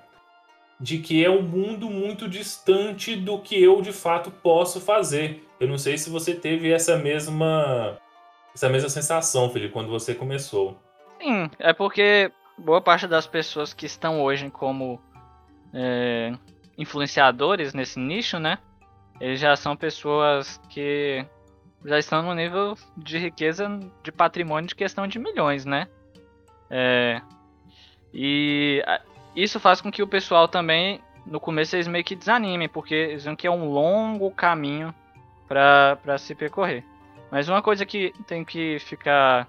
de que é um mundo muito distante do que eu de fato posso fazer. Eu não sei se você teve essa mesma essa mesma sensação, Felipe, quando você começou. Sim, é porque boa parte das pessoas que estão hoje como é, influenciadores nesse nicho, né? Eles já são pessoas que já estão no nível de riqueza de patrimônio de questão de milhões, né? É, e isso faz com que o pessoal também, no começo, eles meio que desanimem, porque eles veem que é um longo caminho para se percorrer. Mas uma coisa que tem que ficar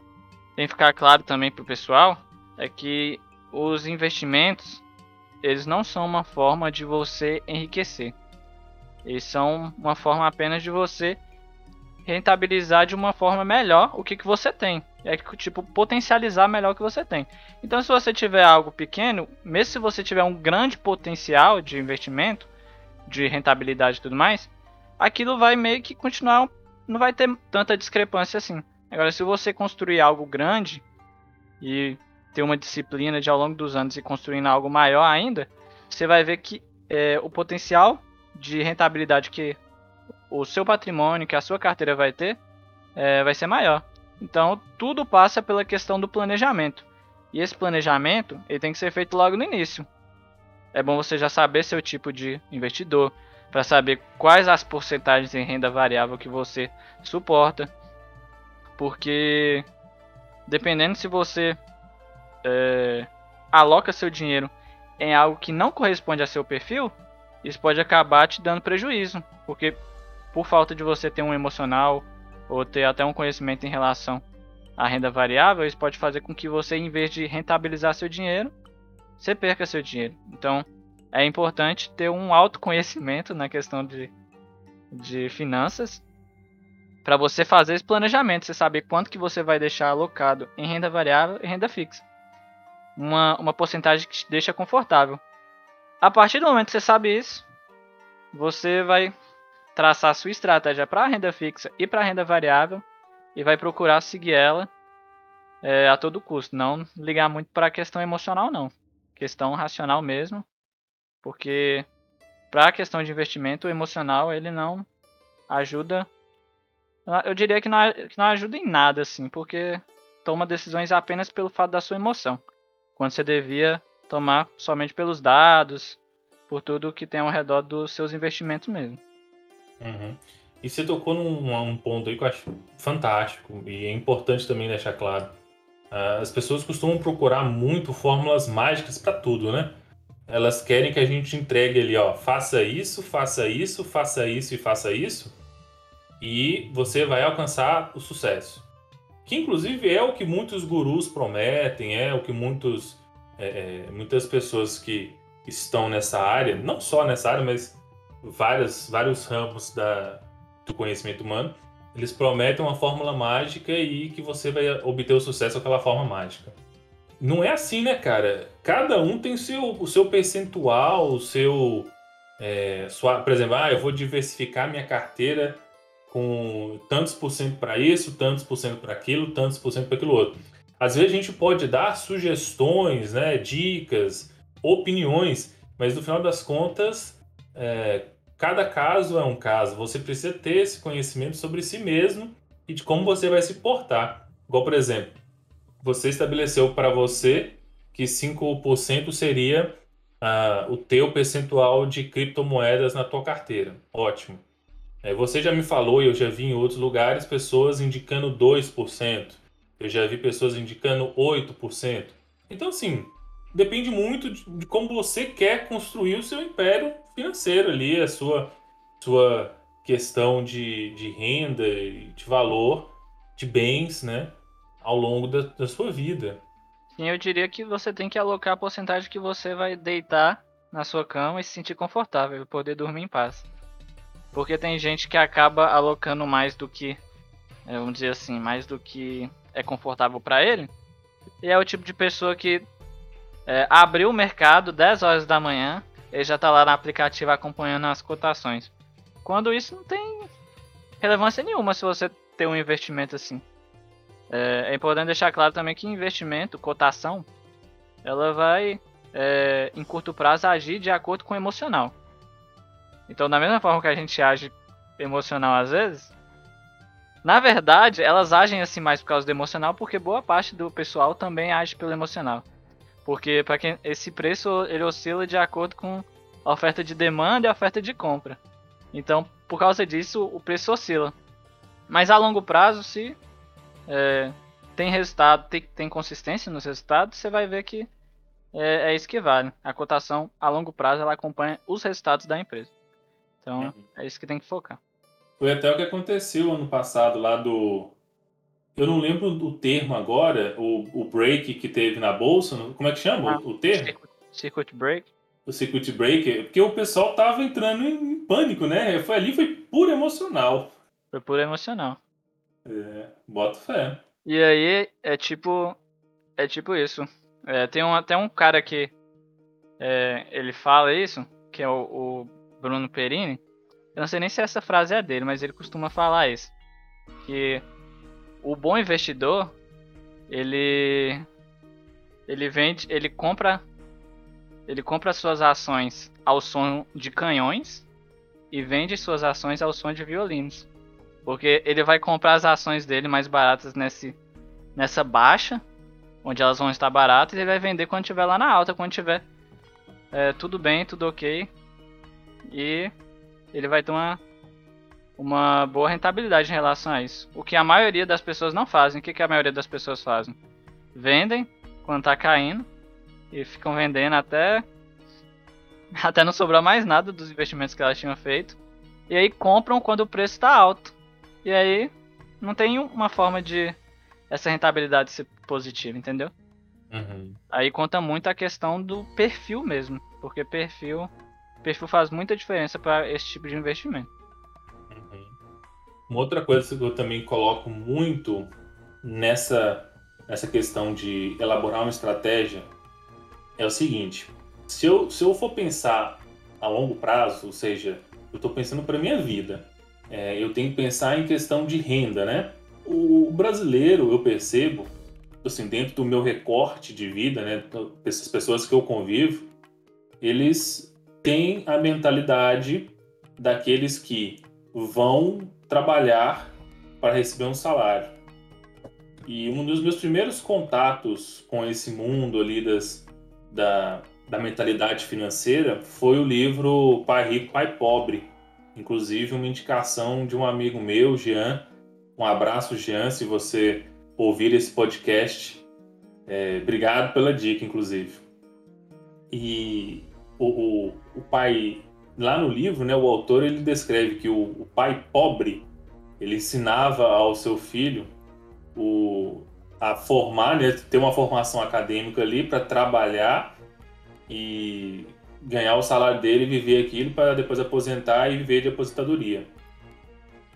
tem que ficar claro também para o pessoal é que os investimentos eles não são uma forma de você enriquecer. Eles são uma forma apenas de você rentabilizar de uma forma melhor o que, que você tem. É tipo potencializar melhor o que você tem. Então, se você tiver algo pequeno, mesmo se você tiver um grande potencial de investimento, de rentabilidade e tudo mais, aquilo vai meio que continuar, não vai ter tanta discrepância assim. Agora, se você construir algo grande e ter uma disciplina de ao longo dos anos e construindo algo maior ainda, você vai ver que é, o potencial de rentabilidade que o seu patrimônio, que a sua carteira vai ter, é, vai ser maior. Então, tudo passa pela questão do planejamento. E esse planejamento ele tem que ser feito logo no início. É bom você já saber seu tipo de investidor, para saber quais as porcentagens em renda variável que você suporta. Porque, dependendo se você é, aloca seu dinheiro em algo que não corresponde a seu perfil, isso pode acabar te dando prejuízo. Porque por falta de você ter um emocional ou ter até um conhecimento em relação à renda variável, isso pode fazer com que você, em vez de rentabilizar seu dinheiro, você perca seu dinheiro. Então, é importante ter um autoconhecimento na questão de, de finanças para você fazer esse planejamento, você saber quanto que você vai deixar alocado em renda variável e renda fixa. Uma, uma porcentagem que te deixa confortável. A partir do momento que você sabe isso, você vai traçar sua estratégia para a renda fixa e para a renda variável e vai procurar seguir ela é, a todo custo. Não ligar muito para a questão emocional, não. Questão racional mesmo. Porque para a questão de investimento, o emocional ele não ajuda. Eu diria que não, que não ajuda em nada, assim, porque toma decisões apenas pelo fato da sua emoção. Quando você devia tomar somente pelos dados, por tudo que tem ao redor dos seus investimentos mesmo. Uhum. E você tocou num um ponto aí que eu acho fantástico e é importante também deixar claro. Uh, as pessoas costumam procurar muito fórmulas mágicas para tudo, né? Elas querem que a gente entregue ali, ó, faça isso, faça isso, faça isso e faça isso, e você vai alcançar o sucesso. Que inclusive é o que muitos gurus prometem, é o que muitos, é, é muitas pessoas que estão nessa área, não só nessa área, mas várias, vários ramos da, do conhecimento humano, eles prometem uma fórmula mágica e que você vai obter o sucesso aquela forma mágica. Não é assim, né, cara? Cada um tem seu, o seu percentual, o seu. É, sua, por exemplo, ah, eu vou diversificar minha carteira com tantos por cento para isso, tantos por cento para aquilo, tantos por cento para aquilo outro. Às vezes a gente pode dar sugestões, né, dicas, opiniões, mas no final das contas, é, Cada caso é um caso. Você precisa ter esse conhecimento sobre si mesmo e de como você vai se portar. Igual, por exemplo, você estabeleceu para você que 5% seria uh, o teu percentual de criptomoedas na tua carteira. Ótimo. É, você já me falou, e eu já vi em outros lugares, pessoas indicando 2%. Eu já vi pessoas indicando 8%. Então, assim, depende muito de, como você quer construir o seu império financeiro ali, a sua, sua questão de, de renda de valor de bens, né, ao longo da, da sua vida. Sim, eu diria que você tem que alocar a porcentagem que você vai deitar na sua cama e se sentir confortável, poder dormir em paz. Porque tem gente que acaba alocando mais do que, é, vamos dizer assim, mais do que é confortável para ele. E é o tipo de pessoa que é, abriu o mercado 10 horas da manhã, ele já está lá no aplicativo acompanhando as cotações. Quando isso não tem relevância nenhuma se você ter um investimento assim. É, é importante deixar claro também que investimento, cotação, ela vai, é, em curto prazo, agir de acordo com o emocional. Então, da mesma forma que a gente age emocional às vezes, na verdade, elas agem assim mais por causa do emocional, porque boa parte do pessoal também age pelo emocional. Porque para quem esse preço ele oscila de acordo com a oferta de demanda e a oferta de compra. Então, por causa disso, o preço oscila. Mas a longo prazo, se é, tem resultado, tem, tem consistência nos resultados, você vai ver que é, é, isso que vale. A cotação a longo prazo ela acompanha os resultados da empresa. Então, uhum. é isso que tem que focar. Foi até o que aconteceu ano passado lá do eu não lembro do termo agora, o, o break que teve na bolsa. Como é que chama ah, o, o termo? Circuit, circuit break. O circuit break, porque o pessoal tava entrando em, em pânico, né? Foi ali, foi puro emocional. Foi puro emocional. É, bota fé. E aí é tipo. É tipo isso. É, tem um, até um cara que é, ele fala isso, que é o, o, Bruno Perini. Eu não sei nem se essa frase é dele, mas ele costuma falar isso. Que o bom investidor, ele ele vende, ele compra ele compra suas ações ao som de canhões e vende suas ações ao som de violinos. Porque ele vai comprar as ações dele mais baratas nesse, nessa baixa, onde elas vão estar baratas, e ele vai vender quando tiver lá na alta, quando tiver é, tudo bem, tudo ok. E ele vai ter uma uma boa rentabilidade em relação a isso. O que a maioria das pessoas não fazem. O que, que a maioria das pessoas fazem? Vendem quando tá caindo e ficam vendendo até até não sobrar mais nada dos investimentos que elas tinham feito. E aí compram quando o preço está alto. E aí não tem uma forma de essa rentabilidade ser positiva, entendeu? Uhum. Aí conta muito a questão do perfil mesmo, porque perfil perfil faz muita diferença para esse tipo de investimento. Uma outra coisa que eu também coloco muito nessa, nessa questão de elaborar uma estratégia é o seguinte: se eu, se eu for pensar a longo prazo, ou seja, eu estou pensando para minha vida, é, eu tenho que pensar em questão de renda, né? O brasileiro, eu percebo, assim, dentro do meu recorte de vida, né, essas pessoas que eu convivo, eles têm a mentalidade daqueles que vão trabalhar para receber um salário. E um dos meus primeiros contatos com esse mundo ali das, da, da mentalidade financeira foi o livro Pai Rico, Pai Pobre, Inclusive, uma indicação de um amigo meu, Jean. Um abraço, Jean, se você ouvir esse podcast. É, obrigado pela dica, inclusive. E o, o, o, pai, lá no livro, né, o autor ele descreve que o, o pai pobre ele ensinava ao seu filho o, a formar, né, ter uma formação acadêmica ali para trabalhar e ganhar o salário dele, viver aquilo para depois aposentar e viver de aposentadoria.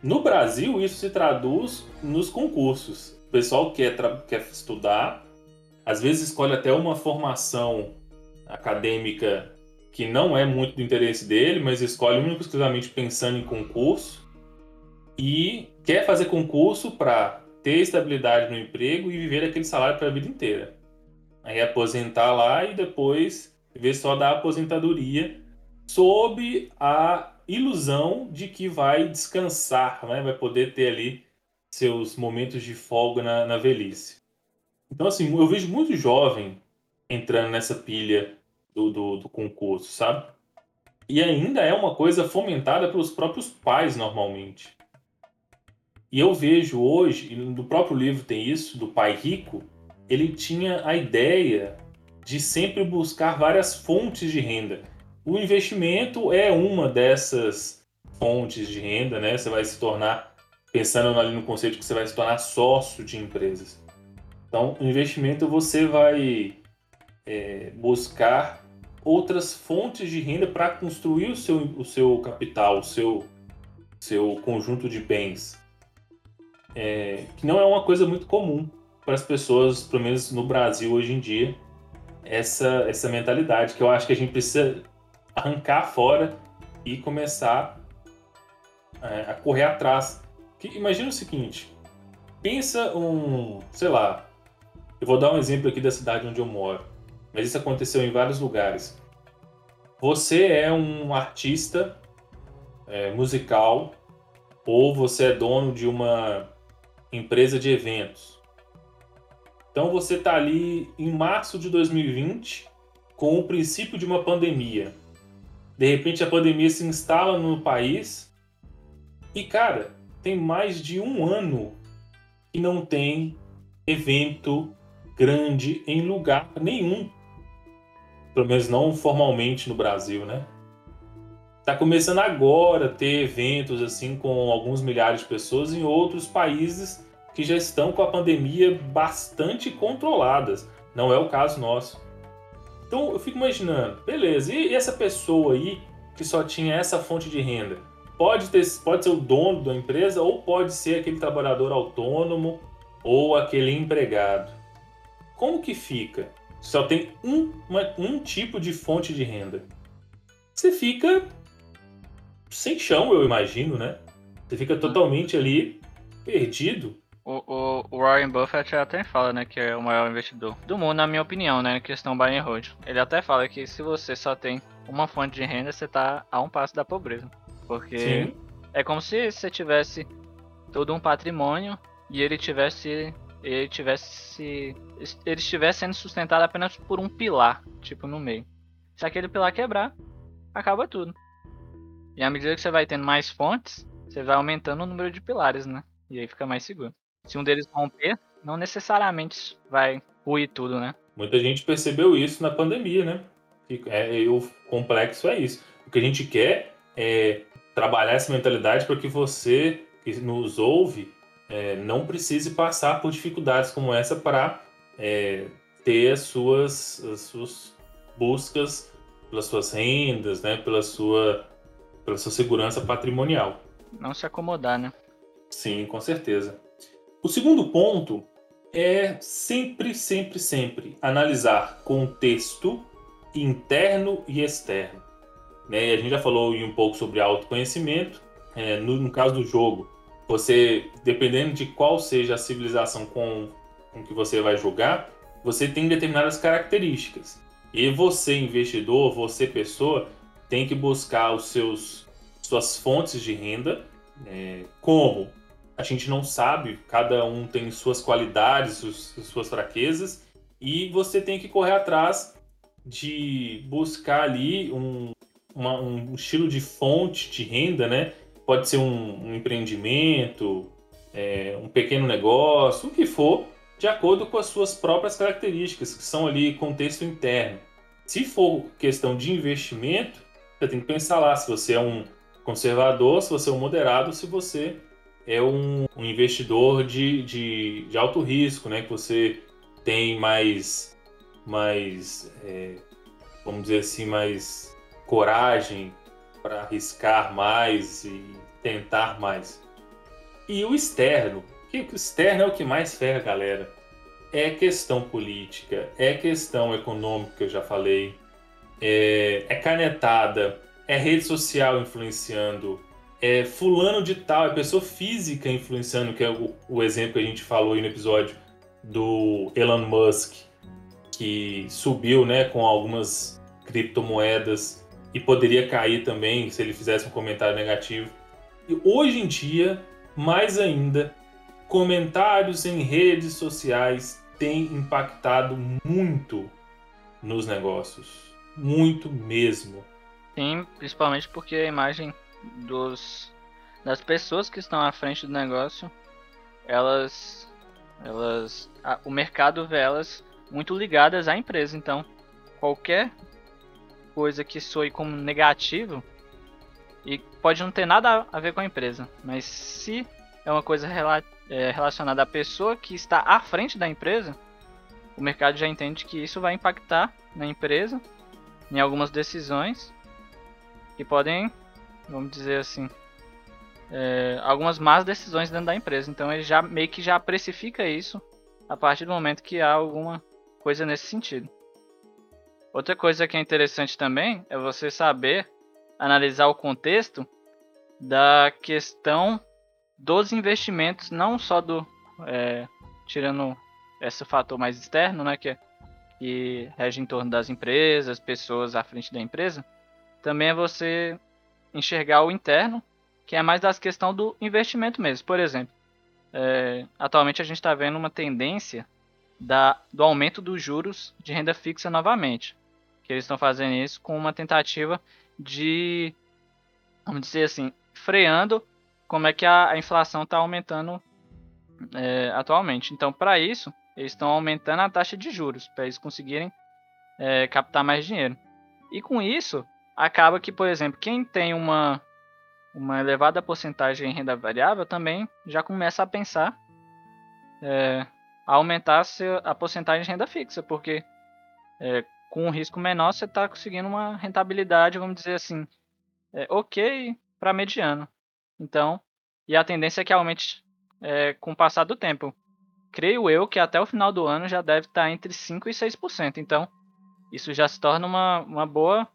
No Brasil, isso se traduz nos concursos. O pessoal quer, quer estudar, às vezes escolhe até uma formação acadêmica que não é muito do interesse dele, mas escolhe único exclusivamente pensando em concurso e quer fazer concurso para ter estabilidade no emprego e viver aquele salário para a vida inteira. Aí aposentar lá e depois viver só da aposentadoria sob a ilusão de que vai descansar, né? vai poder ter ali seus momentos de folga na, na velhice. Então, assim, eu vejo muito jovem entrando nessa pilha do, do, do concurso, sabe? E ainda é uma coisa fomentada pelos próprios pais, normalmente. E eu vejo hoje, no próprio livro tem isso, do pai rico, ele tinha a ideia de sempre buscar várias fontes de renda. O investimento é uma dessas fontes de renda, né? Você vai se tornar, pensando ali no conceito que você vai se tornar sócio de empresas. Então, investimento você vai é, buscar outras fontes de renda para construir o seu, o seu capital, o seu, seu conjunto de bens é, que não é uma coisa muito comum para as pessoas, pelo menos no Brasil hoje em dia, essa, essa mentalidade que eu acho que a gente precisa arrancar fora e começar é, a correr atrás. Que, imagina o seguinte, pensa um, sei lá, eu vou dar um exemplo aqui da cidade onde eu moro, mas isso aconteceu em vários lugares. Você é um artista é, musical ou você é dono de uma empresa de eventos. Então você está ali em março de 2020 com o princípio de uma pandemia. De repente a pandemia se instala no país e, cara, tem mais de um ano que não tem evento grande em lugar nenhum. Pelo menos não formalmente no Brasil, né? Tá começando agora a ter eventos assim com alguns milhares de pessoas em outros países que já estão com a pandemia bastante controladas. Não é o caso nosso. Então eu fico imaginando, beleza, e essa pessoa aí que só tinha essa fonte de renda? Pode, ter, pode ser o dono da empresa ou pode ser aquele trabalhador autônomo ou aquele empregado. Como que fica? Só tem um, uma, um tipo de fonte de renda. Você fica sem chão, eu imagino, né? Você fica totalmente ali perdido. O, o, o, Warren Buffett até fala, né, que é o maior investidor do mundo, na minha opinião, né, questão buy and hold. Ele até fala que se você só tem uma fonte de renda, você tá a um passo da pobreza. Porque Sim. é como se você tivesse todo um patrimônio e ele tivesse ele tivesse ele estivesse sendo sustentado apenas por um pilar, tipo no meio. Se aquele pilar quebrar, acaba tudo. E à medida que você vai tendo mais fontes, você vai aumentando o número de pilares, né? E aí fica mais seguro. Se um deles romper, não necessariamente vai ruir tudo, né? Muita gente percebeu isso na pandemia, né? É, o complexo é isso. O que a gente quer é trabalhar essa mentalidade para que você que nos ouve é, não precise passar por dificuldades como essa para é, ter as suas, as suas buscas pelas suas rendas, né? Pela sua, pela sua segurança patrimonial. Não se acomodar, né? Sim, com certeza. O segundo ponto é sempre, sempre, sempre analisar contexto interno e externo. Né? A gente já falou um pouco sobre autoconhecimento. É, no, no, caso do jogo, você, dependendo de qual seja a civilização com, com que você vai jogar, você tem determinadas características. E você, investidor, você, pessoa, tem que buscar os seus suas fontes de renda, é, como a gente não sabe, cada um tem suas qualidades, suas, fraquezas, e você tem que correr atrás de buscar ali um, uma, um estilo de fonte de renda, né? Pode ser um, um empreendimento, é, um pequeno negócio, o que for, de acordo com as suas próprias características, que são ali contexto interno. Se for questão de investimento, você tem que pensar lá se você é um conservador, se você é um moderado, se você é um, um investidor de, de, de, alto risco, né? Que você tem mais, mais é, vamos dizer assim, mais coragem para arriscar mais e tentar mais. E o externo, que o externo é o que mais ferra a galera. É questão política, é questão econômica, que eu já falei, é, é canetada, é rede social influenciando, é fulano de tal, é pessoa física influenciando, que é o, o exemplo que a gente falou aí no episódio do Elon Musk, que subiu né, com algumas criptomoedas e poderia cair também se ele fizesse um comentário negativo. E hoje em dia, mais ainda, comentários em redes sociais têm impactado muito nos negócios. Muito mesmo. Sim, principalmente porque a imagem dos das pessoas que estão à frente do negócio, elas elas a, o mercado vê elas muito ligadas à empresa, então qualquer coisa que soe como negativo e pode não ter nada a ver com a empresa, mas se é uma coisa rela é, relacionada à pessoa que está à frente da empresa, o mercado já entende que isso vai impactar na empresa em algumas decisões que podem, vamos dizer assim, é, algumas más decisões dentro da empresa. Então ele já meio que já precifica isso a partir do momento que há alguma coisa nesse sentido. Outra coisa que é interessante também é você saber analisar o contexto da questão dos investimentos, não só do é, tirando esse fator mais externo, né, que é que rege em torno das empresas, pessoas à frente da empresa, também é você enxergar o interno, que é mais das questão do investimento mesmo. Por exemplo, é, atualmente a gente está vendo uma tendência da, do aumento dos juros de renda fixa novamente. Que eles estão fazendo isso com uma tentativa de, vamos dizer assim, freando como é que a, a inflação está aumentando é, atualmente. Então, para isso, eles estão aumentando a taxa de juros para eles conseguirem é, captar mais dinheiro. E com isso, acaba que, por exemplo, quem tem uma, uma elevada porcentagem em renda variável também já começa a pensar é, a aumentar a porcentagem de renda fixa, porque é, com um risco menor você está conseguindo uma rentabilidade, vamos dizer assim, é, ok para mediano. Então, e a tendência é que aumente é, com o passar do tempo creio eu que até o final do ano já deve estar entre 5% e 6%. Então, isso já se torna uma, uma boa,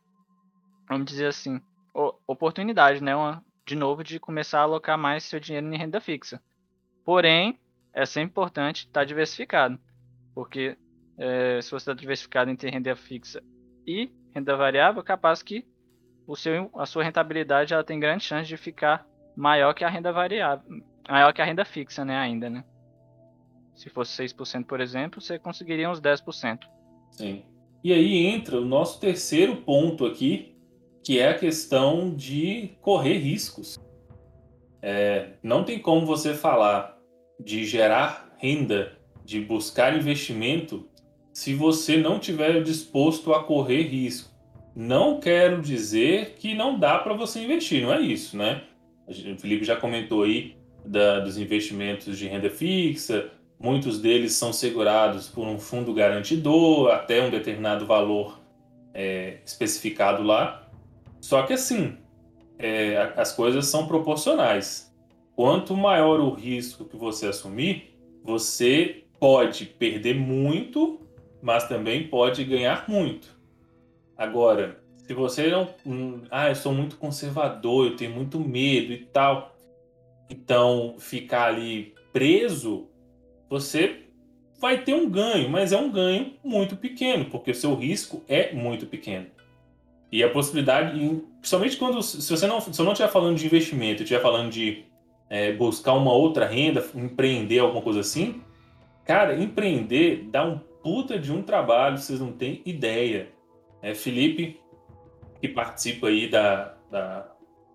vamos dizer assim, oportunidade, né? Uma, de novo, de começar a alocar mais seu dinheiro em renda fixa. Porém, é sempre importante estar diversificado, porque é, se você está diversificado entre renda fixa e renda variável, capaz que o seu, a sua rentabilidade ela tem grande chance de ficar maior que a renda variável, maior que a renda fixa, né, ainda, né? Se fosse 6%, por exemplo, você conseguiria uns 10%. Sim. E aí entra o nosso terceiro ponto aqui, que é a questão de correr riscos. É, não tem como você falar de gerar renda, de buscar investimento, se você não tiver disposto a correr risco. Não quero dizer que não dá para você investir, não é isso, né? O Felipe já comentou aí da, dos investimentos de renda fixa, Muitos deles são segurados por um fundo garantidor, até um determinado valor é, especificado lá. Só que assim, é, as coisas são proporcionais. Quanto maior o risco que você assumir, você pode perder muito, mas também pode ganhar muito. Agora, se você não. Hum, ah, eu sou muito conservador, eu tenho muito medo e tal. Então, ficar ali preso você vai ter um ganho, mas é um ganho muito pequeno, porque o seu risco é muito pequeno. E a possibilidade, principalmente quando, se você não, se eu não estiver falando de investimento, estiver falando de é, buscar uma outra renda, empreender alguma coisa assim, cara, empreender dá um puta de um trabalho, vocês não têm ideia. É, Felipe que participa aí da, da,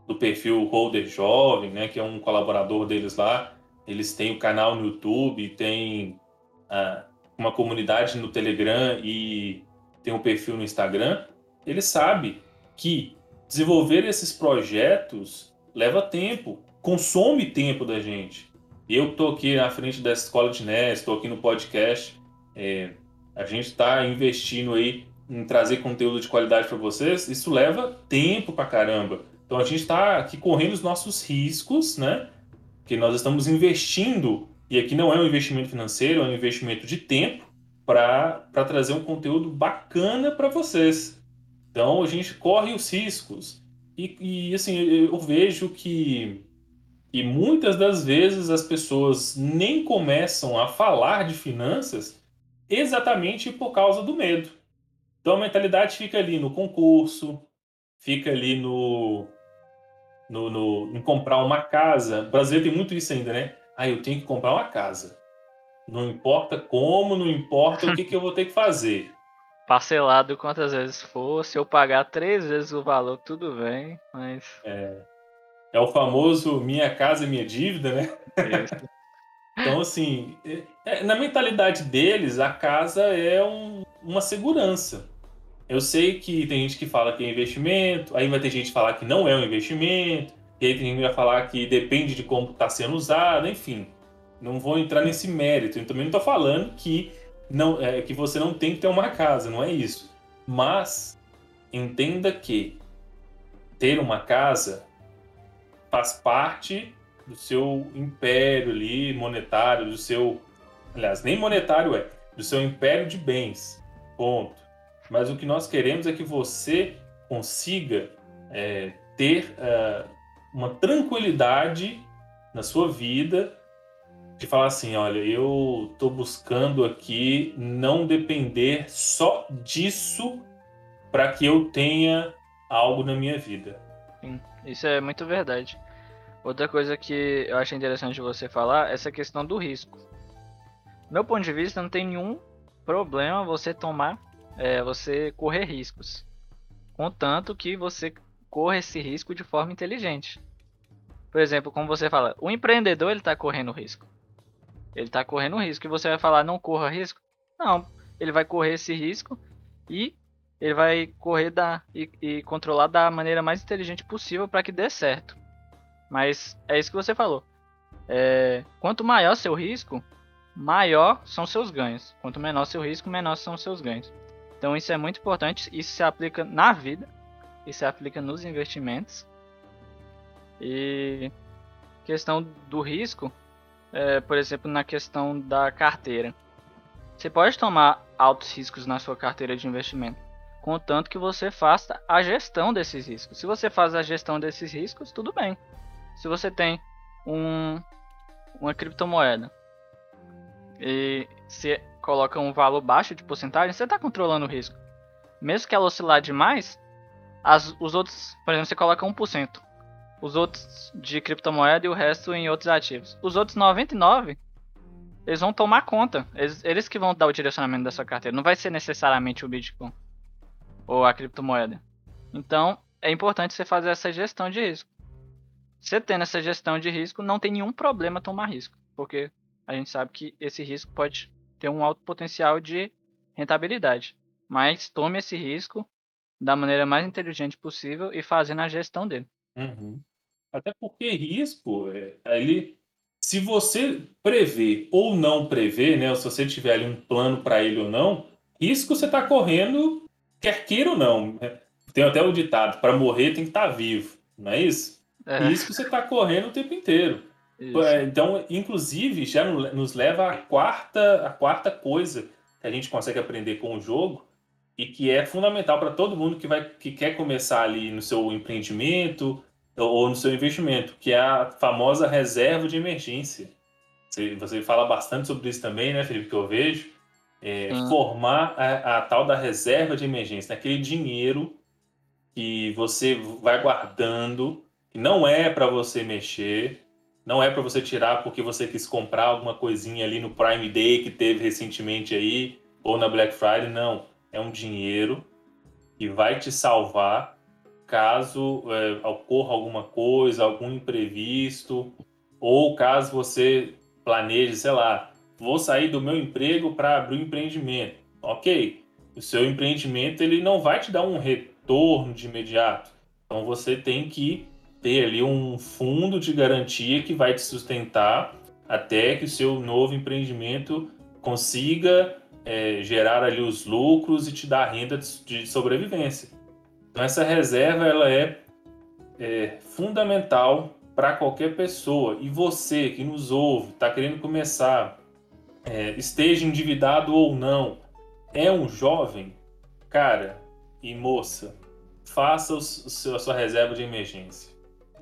do perfil Holder Jovem, né, que é um colaborador deles lá. Eles têm o canal no YouTube, tem uh, uma comunidade no Telegram e tem um perfil no Instagram. Ele sabe que desenvolver esses projetos leva tempo, consome tempo da gente. Eu estou aqui na frente da escola de NES, estou aqui no podcast. É, a gente está investindo aí em trazer conteúdo de qualidade para vocês. Isso leva tempo para caramba. Então a gente está aqui correndo os nossos riscos, né? Que nós estamos investindo, e aqui não é um investimento financeiro, é um investimento de tempo para trazer um conteúdo bacana para vocês. Então a gente corre os riscos. E, e assim, eu vejo que, que muitas das vezes as pessoas nem começam a falar de finanças exatamente por causa do medo. Então a mentalidade fica ali no concurso, fica ali no, no, no, em comprar uma casa. O brasileiro tem muito isso ainda, né? Ah, eu tenho que comprar uma casa. Não importa como, não importa o que, que eu vou ter que fazer. Parcelado quantas vezes for, se eu pagar três vezes o valor, tudo bem, mas. É, é o famoso minha casa e minha dívida, né? Isso. Então, assim, é, é, na mentalidade deles, a casa é um, uma segurança. Eu sei que tem gente que fala que é investimento, aí vai ter gente que falar que não é um investimento, e aí tem gente que vai falar que depende de como está sendo usado, enfim. Não vou entrar nesse mérito. Eu também não estou falando que, não, é, que você não tem que ter uma casa, não é isso. Mas entenda que ter uma casa faz parte do seu império ali, monetário, do seu. Aliás, nem monetário é, do seu império de bens. Ponto. Mas o que nós queremos é que você consiga é, ter uh, uma tranquilidade na sua vida de falar assim, olha, eu estou buscando aqui não depender só disso para que eu tenha algo na minha vida. Sim, isso é muito verdade. Outra coisa que eu acho interessante você falar é essa questão do risco. meu ponto de vista, não tem nenhum problema você tomar é você correr riscos. Contanto que você corra esse risco de forma inteligente. Por exemplo, como você fala, o empreendedor ele está correndo risco. Ele está correndo risco e você vai falar não corra risco? Não, ele vai correr esse risco e ele vai correr da, e, e controlar da maneira mais inteligente possível para que dê certo. Mas é isso que você falou. É, quanto maior seu risco, maior são seus ganhos. Quanto menor seu risco, menor são seus ganhos. Então isso é muito importante, isso se aplica na vida, isso se aplica nos investimentos. E questão do risco, é, por exemplo, na questão da carteira. Você pode tomar altos riscos na sua carteira de investimento, contanto que você faça a gestão desses riscos. Se você faz a gestão desses riscos, tudo bem. Se você tem um, uma criptomoeda e se coloca um valor baixo de porcentagem, você está controlando o risco. Mesmo que ela oscilar demais, as, os outros, por exemplo, você coloca 1%. Os outros de criptomoeda e o resto em outros ativos. Os outros 99, eles vão tomar conta. Eles, eles que vão dar o direcionamento da sua carteira. Não vai ser necessariamente o Bitcoin ou a criptomoeda. Então, é importante você fazer essa gestão de risco. Você tendo essa gestão de risco, não tem nenhum problema tomar risco, porque a gente sabe que esse risco pode ter um alto potencial de rentabilidade. Mas tome esse risco da maneira mais inteligente possível e fazendo a gestão dele. Uhum. Até porque risco, é, ele, se você prever ou não prever, né, ou se você tiver ali um plano para ele ou não, risco você está correndo, quer queira ou não. Né? Tem até o ditado: para morrer tem que estar tá vivo, não é isso? É. Risco você está correndo o tempo inteiro. Isso. É, então, inclusive, já nos leva à quarta, à quarta coisa que a gente consegue aprender com o jogo e que é fundamental para todo mundo que, vai, que quer começar ali no seu empreendimento ou no seu investimento, que é a famosa reserva de emergência. Você, você fala bastante sobre isso também, né, Felipe, que eu vejo. É, formar a, a, tal da reserva de emergência, né? aquele dinheiro que você vai guardando, não é para você mexer, não é para você tirar porque você quis comprar alguma coisinha ali no Prime Day que teve recentemente aí, ou na Black Friday. Não. É um dinheiro que vai te salvar caso é, ocorra alguma coisa, algum imprevisto, ou caso você planeje, sei lá, vou sair do meu emprego para abrir um empreendimento. Ok, o seu empreendimento ele não vai te dar um retorno de imediato. Então você tem que ter ali um fundo de garantia que vai te sustentar até que o seu novo empreendimento consiga é, gerar ali os lucros e te dar renda de sobrevivência. Então essa reserva ela é, é fundamental para qualquer pessoa. E você que nos ouve, está querendo começar, é, esteja endividado ou não, é um jovem, cara e moça, faça o, o, a sua reserva de emergência.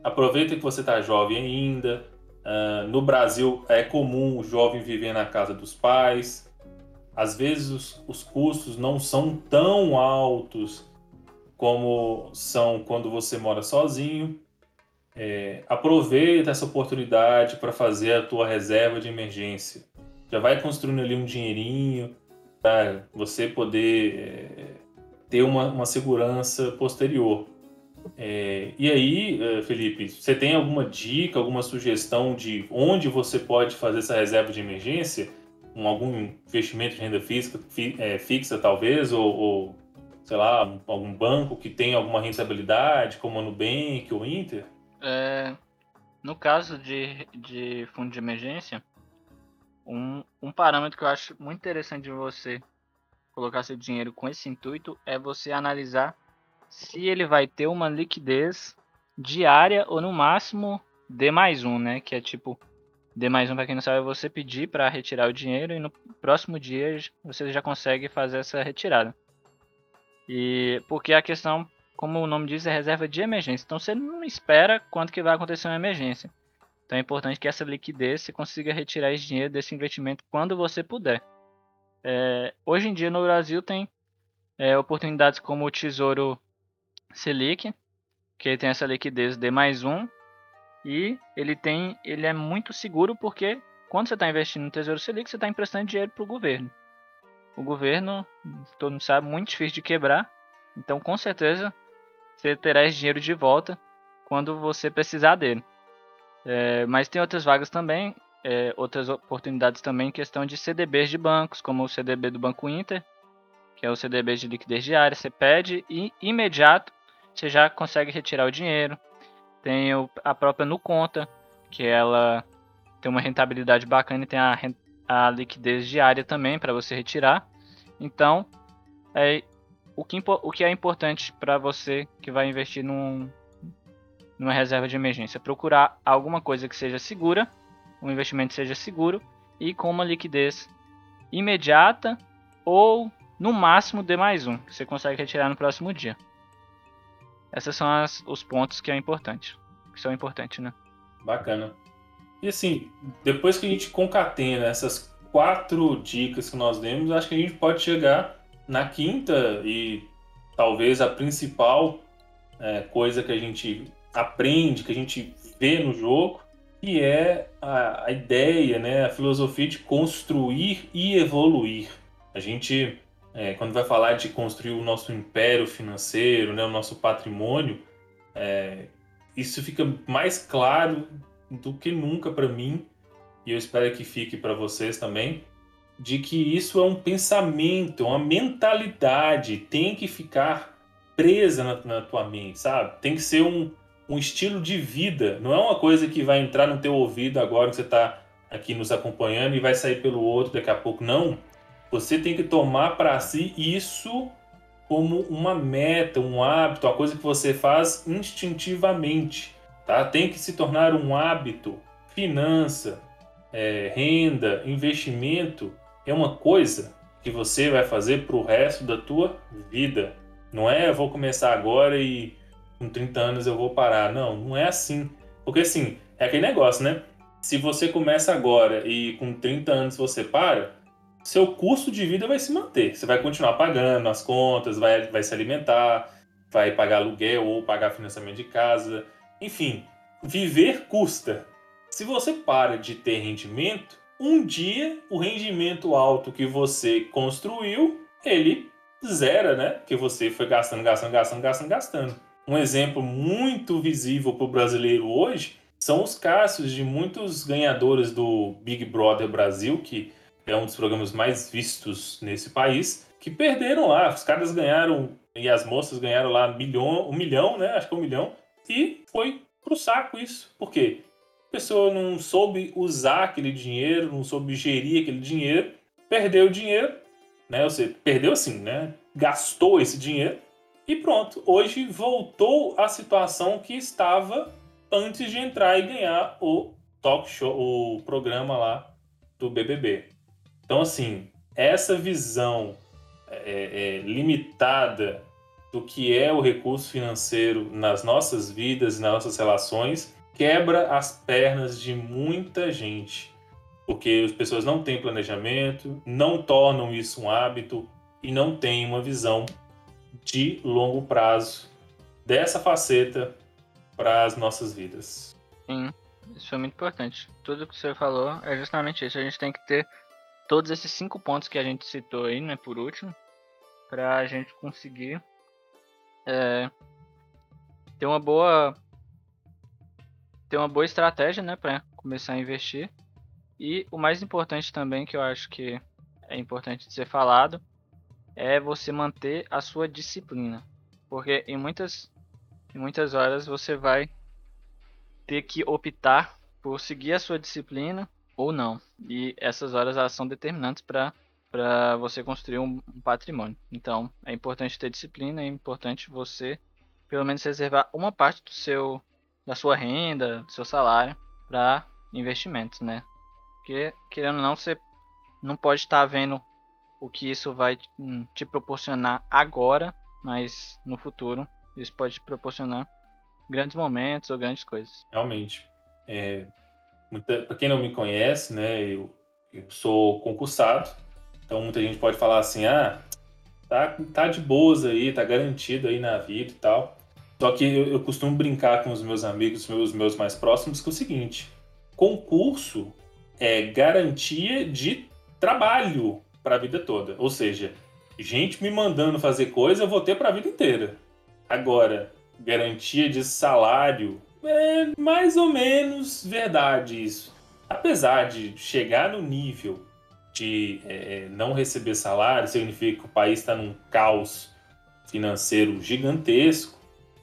Aproveita que você está jovem ainda. Uh, no Brasil é comum o jovem viver na casa dos pais. Às vezes os, os custos não são tão altos como são quando você mora sozinho. É, aproveita essa oportunidade para fazer a tua reserva de emergência. Já vai construindo ali um dinheirinho para você poder é, ter uma, uma segurança posterior. É, e aí, é, Felipe, você tem alguma dica, alguma sugestão de onde você pode fazer essa reserva de emergência? Um, algum investimento de renda física, fi, é, fixa, talvez, ou, ou, sei lá, algum banco que tem alguma rentabilidade, como a Nubank ou Inter? É, no caso de, de fundo de emergência, um, um parâmetro que eu acho muito interessante de você colocar seu dinheiro com esse intuito é você analisar se ele vai ter uma liquidez diária ou no máximo D mais um, né? Que é tipo, D mais um, para quem não sabe, é você pedir para retirar o dinheiro e no próximo dia você já consegue fazer essa retirada. E porque a questão como o nome diz, é reserva de emergência. Então você não espera quanto que vai acontecer uma emergência. Então é importante que essa liquidez você consiga retirar esse dinheiro desse investimento quando você puder. É, hoje em dia no Brasil tem é, oportunidades como o Tesouro Selic, que tem essa liquidez de mais um, e ele tem, ele é muito seguro porque quando você está investindo no Tesouro Selic, você está emprestando dinheiro para o governo. O governo, todo mundo sabe, muito difícil de quebrar, então com certeza você terá esse dinheiro de volta quando você precisar dele. É, mas tem outras vagas também, é, outras oportunidades também questão de CDBs de bancos, como o CDB do Banco Inter, que é o CDB de liquidez diária. Você pede e imediato você já consegue retirar o dinheiro. Tem a própria Nuconta, que ela tem uma rentabilidade bacana e tem a, a liquidez diária também para você retirar. Então, é, o que, o que é importante para você que vai investir num, numa reserva de emergência? Procurar alguma coisa que seja segura, um investimento seja seguro e com uma liquidez imediata ou no máximo de mais um, que você consegue retirar no próximo dia. Esses são as, os pontos que é importante, que são importantes, né? Bacana. E assim, depois que a gente concatena essas quatro dicas que nós demos, acho que a gente pode chegar na quinta, e talvez a principal é, coisa que a gente aprende, que a gente vê no jogo, que é a, a ideia, né, a filosofia de construir e evoluir. A gente, é, quando vai falar de construir o nosso império financeiro, né, o nosso patrimônio, é, isso fica mais claro do que nunca para mim, e eu espero que fique para vocês também, de que isso é um pensamento, uma mentalidade, tem que ficar presa na, na, tua mente, sabe? Tem que ser um, um estilo de vida, não é uma coisa que vai entrar no teu ouvido agora que você está aqui nos acompanhando e vai sair pelo outro daqui a pouco, não. Você tem que tomar para si isso como uma meta, um hábito, uma coisa que você faz instintivamente, tá? Tem que se tornar um hábito, finança, é, renda, investimento é uma coisa que você vai fazer para o resto da tua vida. Não é eu vou começar agora e com 30 anos eu vou parar. Não, não é assim. Porque assim, é aquele negócio, né? Se você começa agora e com 30 anos você para, seu custo de vida vai se manter. Você vai continuar pagando as contas, vai, vai se alimentar, vai pagar aluguel ou pagar financiamento de casa. Enfim, viver custa. Se você para de ter rendimento, um dia o rendimento alto que você construiu, ele zera, né? Que você foi gastando, gastando, gastando, gastando, gastando. um exemplo muito visível para o brasileiro hoje são os casos de muitos ganhadores do Big Brother Brasil, que é um dos programas mais vistos nesse país, que perderam lá. Os caras ganharam e as moças ganharam lá um milhão, um milhão, né? Acho que um milhão. E foi pro saco isso. Por quê? A pessoa não soube usar aquele dinheiro, não soube gerir aquele dinheiro, perdeu o dinheiro, né? Ou seja, perdeu assim, né? Gastou esse dinheiro e pronto. Hoje voltou à situação que estava antes de entrar e ganhar o talk show, o programa lá do BBB. Então, assim, essa visão é, é, limitada do que é o recurso financeiro nas nossas vidas, nas nossas relações, quebra as pernas de muita gente. Porque as pessoas não têm planejamento, não tornam isso um hábito e não têm uma visão de longo prazo dessa faceta para as nossas vidas. Sim, isso é muito importante. Tudo que você falou é justamente isso. A gente tem que ter todos esses cinco pontos que a gente citou aí, né, por último, para a gente conseguir é, ter uma boa ter uma boa estratégia, né, para começar a investir. E o mais importante também que eu acho que é importante de ser falado é você manter a sua disciplina, porque em muitas em muitas horas você vai ter que optar por seguir a sua disciplina ou não. E essas horas elas são determinantes para para você construir um, um, patrimônio. Então, é importante ter disciplina, é importante você pelo menos reservar uma parte do seu da sua renda, do seu salário para investimentos, né? Porque querendo ou não, você não pode estar vendo o que isso vai hum, te proporcionar agora, mas no futuro isso pode te proporcionar grandes momentos ou grandes coisas. Realmente. É, para quem não me conhece, né, eu, eu sou concursado, então muita gente pode falar assim, ah, tá, tá de boas aí, tá garantido aí na vida e tal. Só que eu, eu costumo brincar com os meus amigos, os meus mais próximos, que é o seguinte: concurso é garantia de trabalho para a vida toda. Ou seja, gente me mandando fazer coisa, eu vou ter para a vida inteira. Agora, garantia de salário é mais ou menos verdade isso. Apesar de chegar no nível de é, não receber salário, significa que o país está num caos financeiro gigantesco,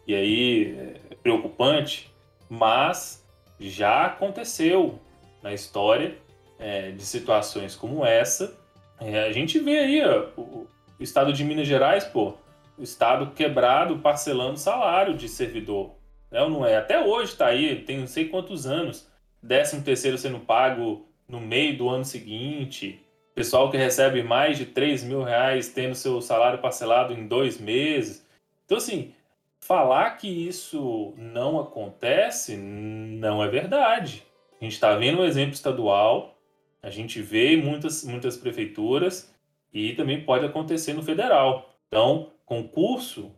e aí é preocupante, mas já aconteceu na história é, de situações como essa. É, a gente vê aí ó, o, o estado de Minas Gerais, pô, o Estado quebrado parcelando salário de servidor. Né, não é? Até hoje está aí, tem não sei quantos anos, 13 terceiro sendo pago no meio do ano seguinte, pessoal que recebe mais de 3 mil reais tendo seu salário parcelado em dois meses. Então, assim, falar que isso não acontece não é verdade. A gente está vendo um exemplo estadual, a gente vê muitas, muitas prefeituras e também pode acontecer no federal. Então, concurso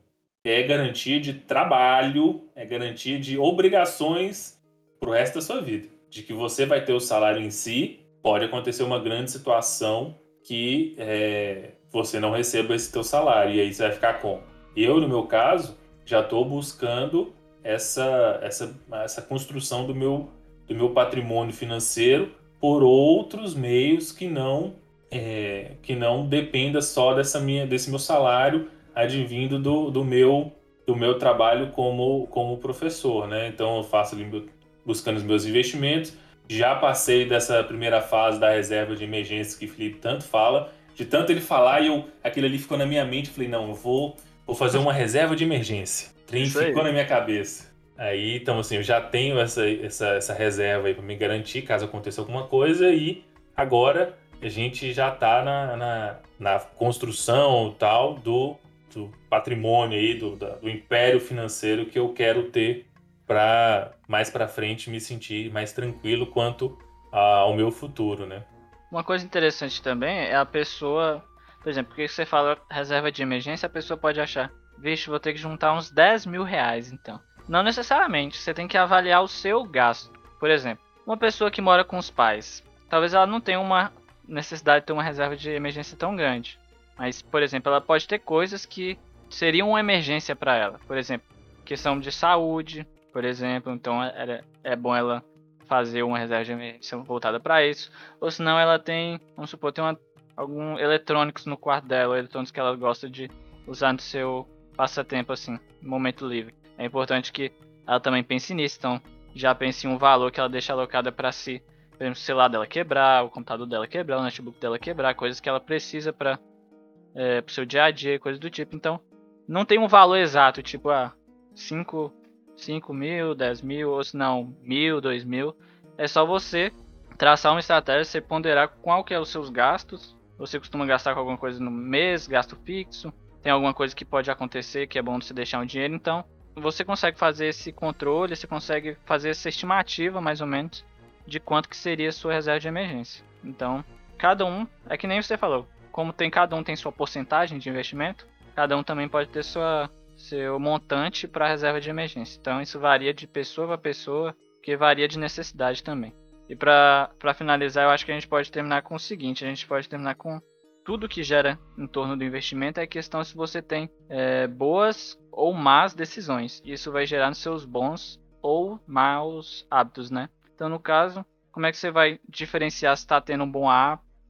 é garantia de trabalho, é garantia de obrigações para o resto da sua vida. De que você vai ter o salário em si, pode acontecer uma grande situação que é, você não receba esse teu salário. E aí você vai ficar com. Eu, no meu caso, já estou buscando essa, essa, essa construção do meu, do meu patrimônio financeiro por outros meios que não é, que não dependa só dessa minha, desse meu salário advindo do, do meu do meu trabalho como, como professor, né? Então eu faço ali buscando os meus investimentos. Já passei dessa primeira fase da reserva de emergência que o Felipe tanto fala. De tanto ele falar, e eu, aquilo ali ficou na minha mente. Falei, não, eu vou, vou fazer uma reserva de emergência. Trem ficou na minha cabeça. Aí, então, assim, eu já tenho essa, essa, essa reserva aí para me garantir caso aconteça alguma coisa. E agora a gente já está na, na, na construção tal do do patrimônio aí, do, do império financeiro que eu quero ter para mais para frente me sentir mais tranquilo quanto ao meu futuro, né? Uma coisa interessante também é a pessoa, por exemplo, porque você fala reserva de emergência, a pessoa pode achar, vixe, vou ter que juntar uns 10 mil reais então. Não necessariamente, você tem que avaliar o seu gasto. Por exemplo, uma pessoa que mora com os pais, talvez ela não tenha uma necessidade de ter uma reserva de emergência tão grande. Mas, por exemplo, ela pode ter coisas que seriam uma emergência para ela. Por exemplo, questão de saúde, por exemplo. Então é, é bom ela fazer uma reserva de emergência voltada para isso. Ou senão ela tem, vamos supor, tem uma, algum eletrônicos no quarto dela, eletrônicos que ela gosta de usar no seu passatempo, assim, momento livre. É importante que ela também pense nisso, então já pense em um valor que ela deixa alocada para si. Por exemplo, o celular dela quebrar, o computador dela quebrar, o notebook dela quebrar, coisas que ela precisa para é, o seu dia a dia, coisas do tipo. Então, não tem um valor exato, tipo, ah, 5 5 mil, 10 mil, ou se não, mil, 2 mil. É só você traçar uma estratégia, você ponderar qual que é os seus gastos. Você costuma gastar com alguma coisa no mês, gasto fixo. Tem alguma coisa que pode acontecer que é bom você deixar um dinheiro. Então, você consegue fazer esse controle, você consegue fazer essa estimativa, mais ou menos, de quanto que seria a sua reserva de emergência. Então, cada um, é que nem você falou, como tem cada um tem sua porcentagem de investimento, cada um também pode ter sua seu montante para reserva de emergência. Então isso varia de pessoa para pessoa, que varia de necessidade também. E para finalizar, eu acho que a gente pode terminar com o seguinte: a gente pode terminar com tudo que gera em torno do investimento é questão se você tem é, boas ou más decisões. Isso vai gerar nos seus bons ou maus hábitos, né? Então, no caso, como é que você vai diferenciar se está tendo um bom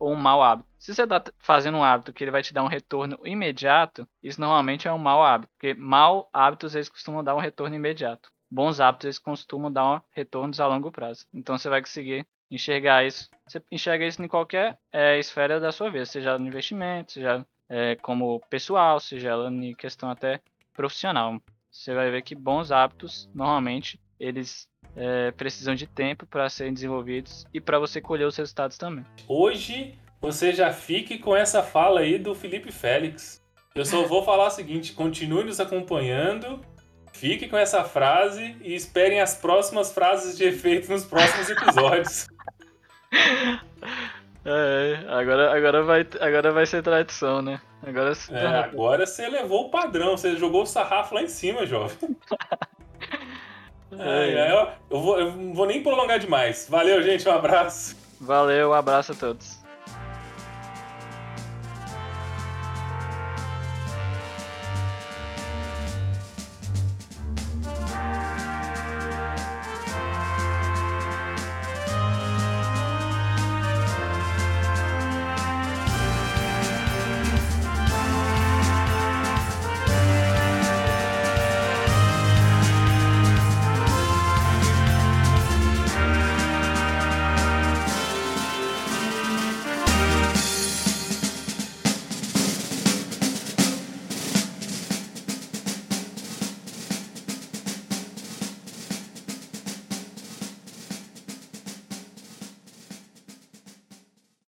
ou um mau hábito. Se você está fazendo um hábito que ele vai te dar um retorno imediato, isso normalmente é um mau hábito, porque mau hábitos eles costumam dar um retorno imediato. Bons hábitos eles costumam dar retornos a longo prazo. Então você vai conseguir enxergar isso. Você enxerga isso em qualquer é, esfera da sua vida, seja no investimento, seja é, como pessoal, seja ela em questão até profissional. Você vai ver que bons hábitos normalmente eles é, precisam de tempo para serem desenvolvidos e para você colher os resultados também. Hoje você já fique com essa fala aí do Felipe Félix. Eu só vou falar o seguinte: continue nos acompanhando, fique com essa frase e esperem as próximas frases de efeito nos próximos episódios. É, agora, agora, vai, agora vai ser tradição, né? Agora, é, agora você levou o padrão, você jogou o sarrafo lá em cima, jovem. É, eu, eu, vou, eu não vou nem prolongar demais. Valeu, gente. Um abraço. Valeu, um abraço a todos.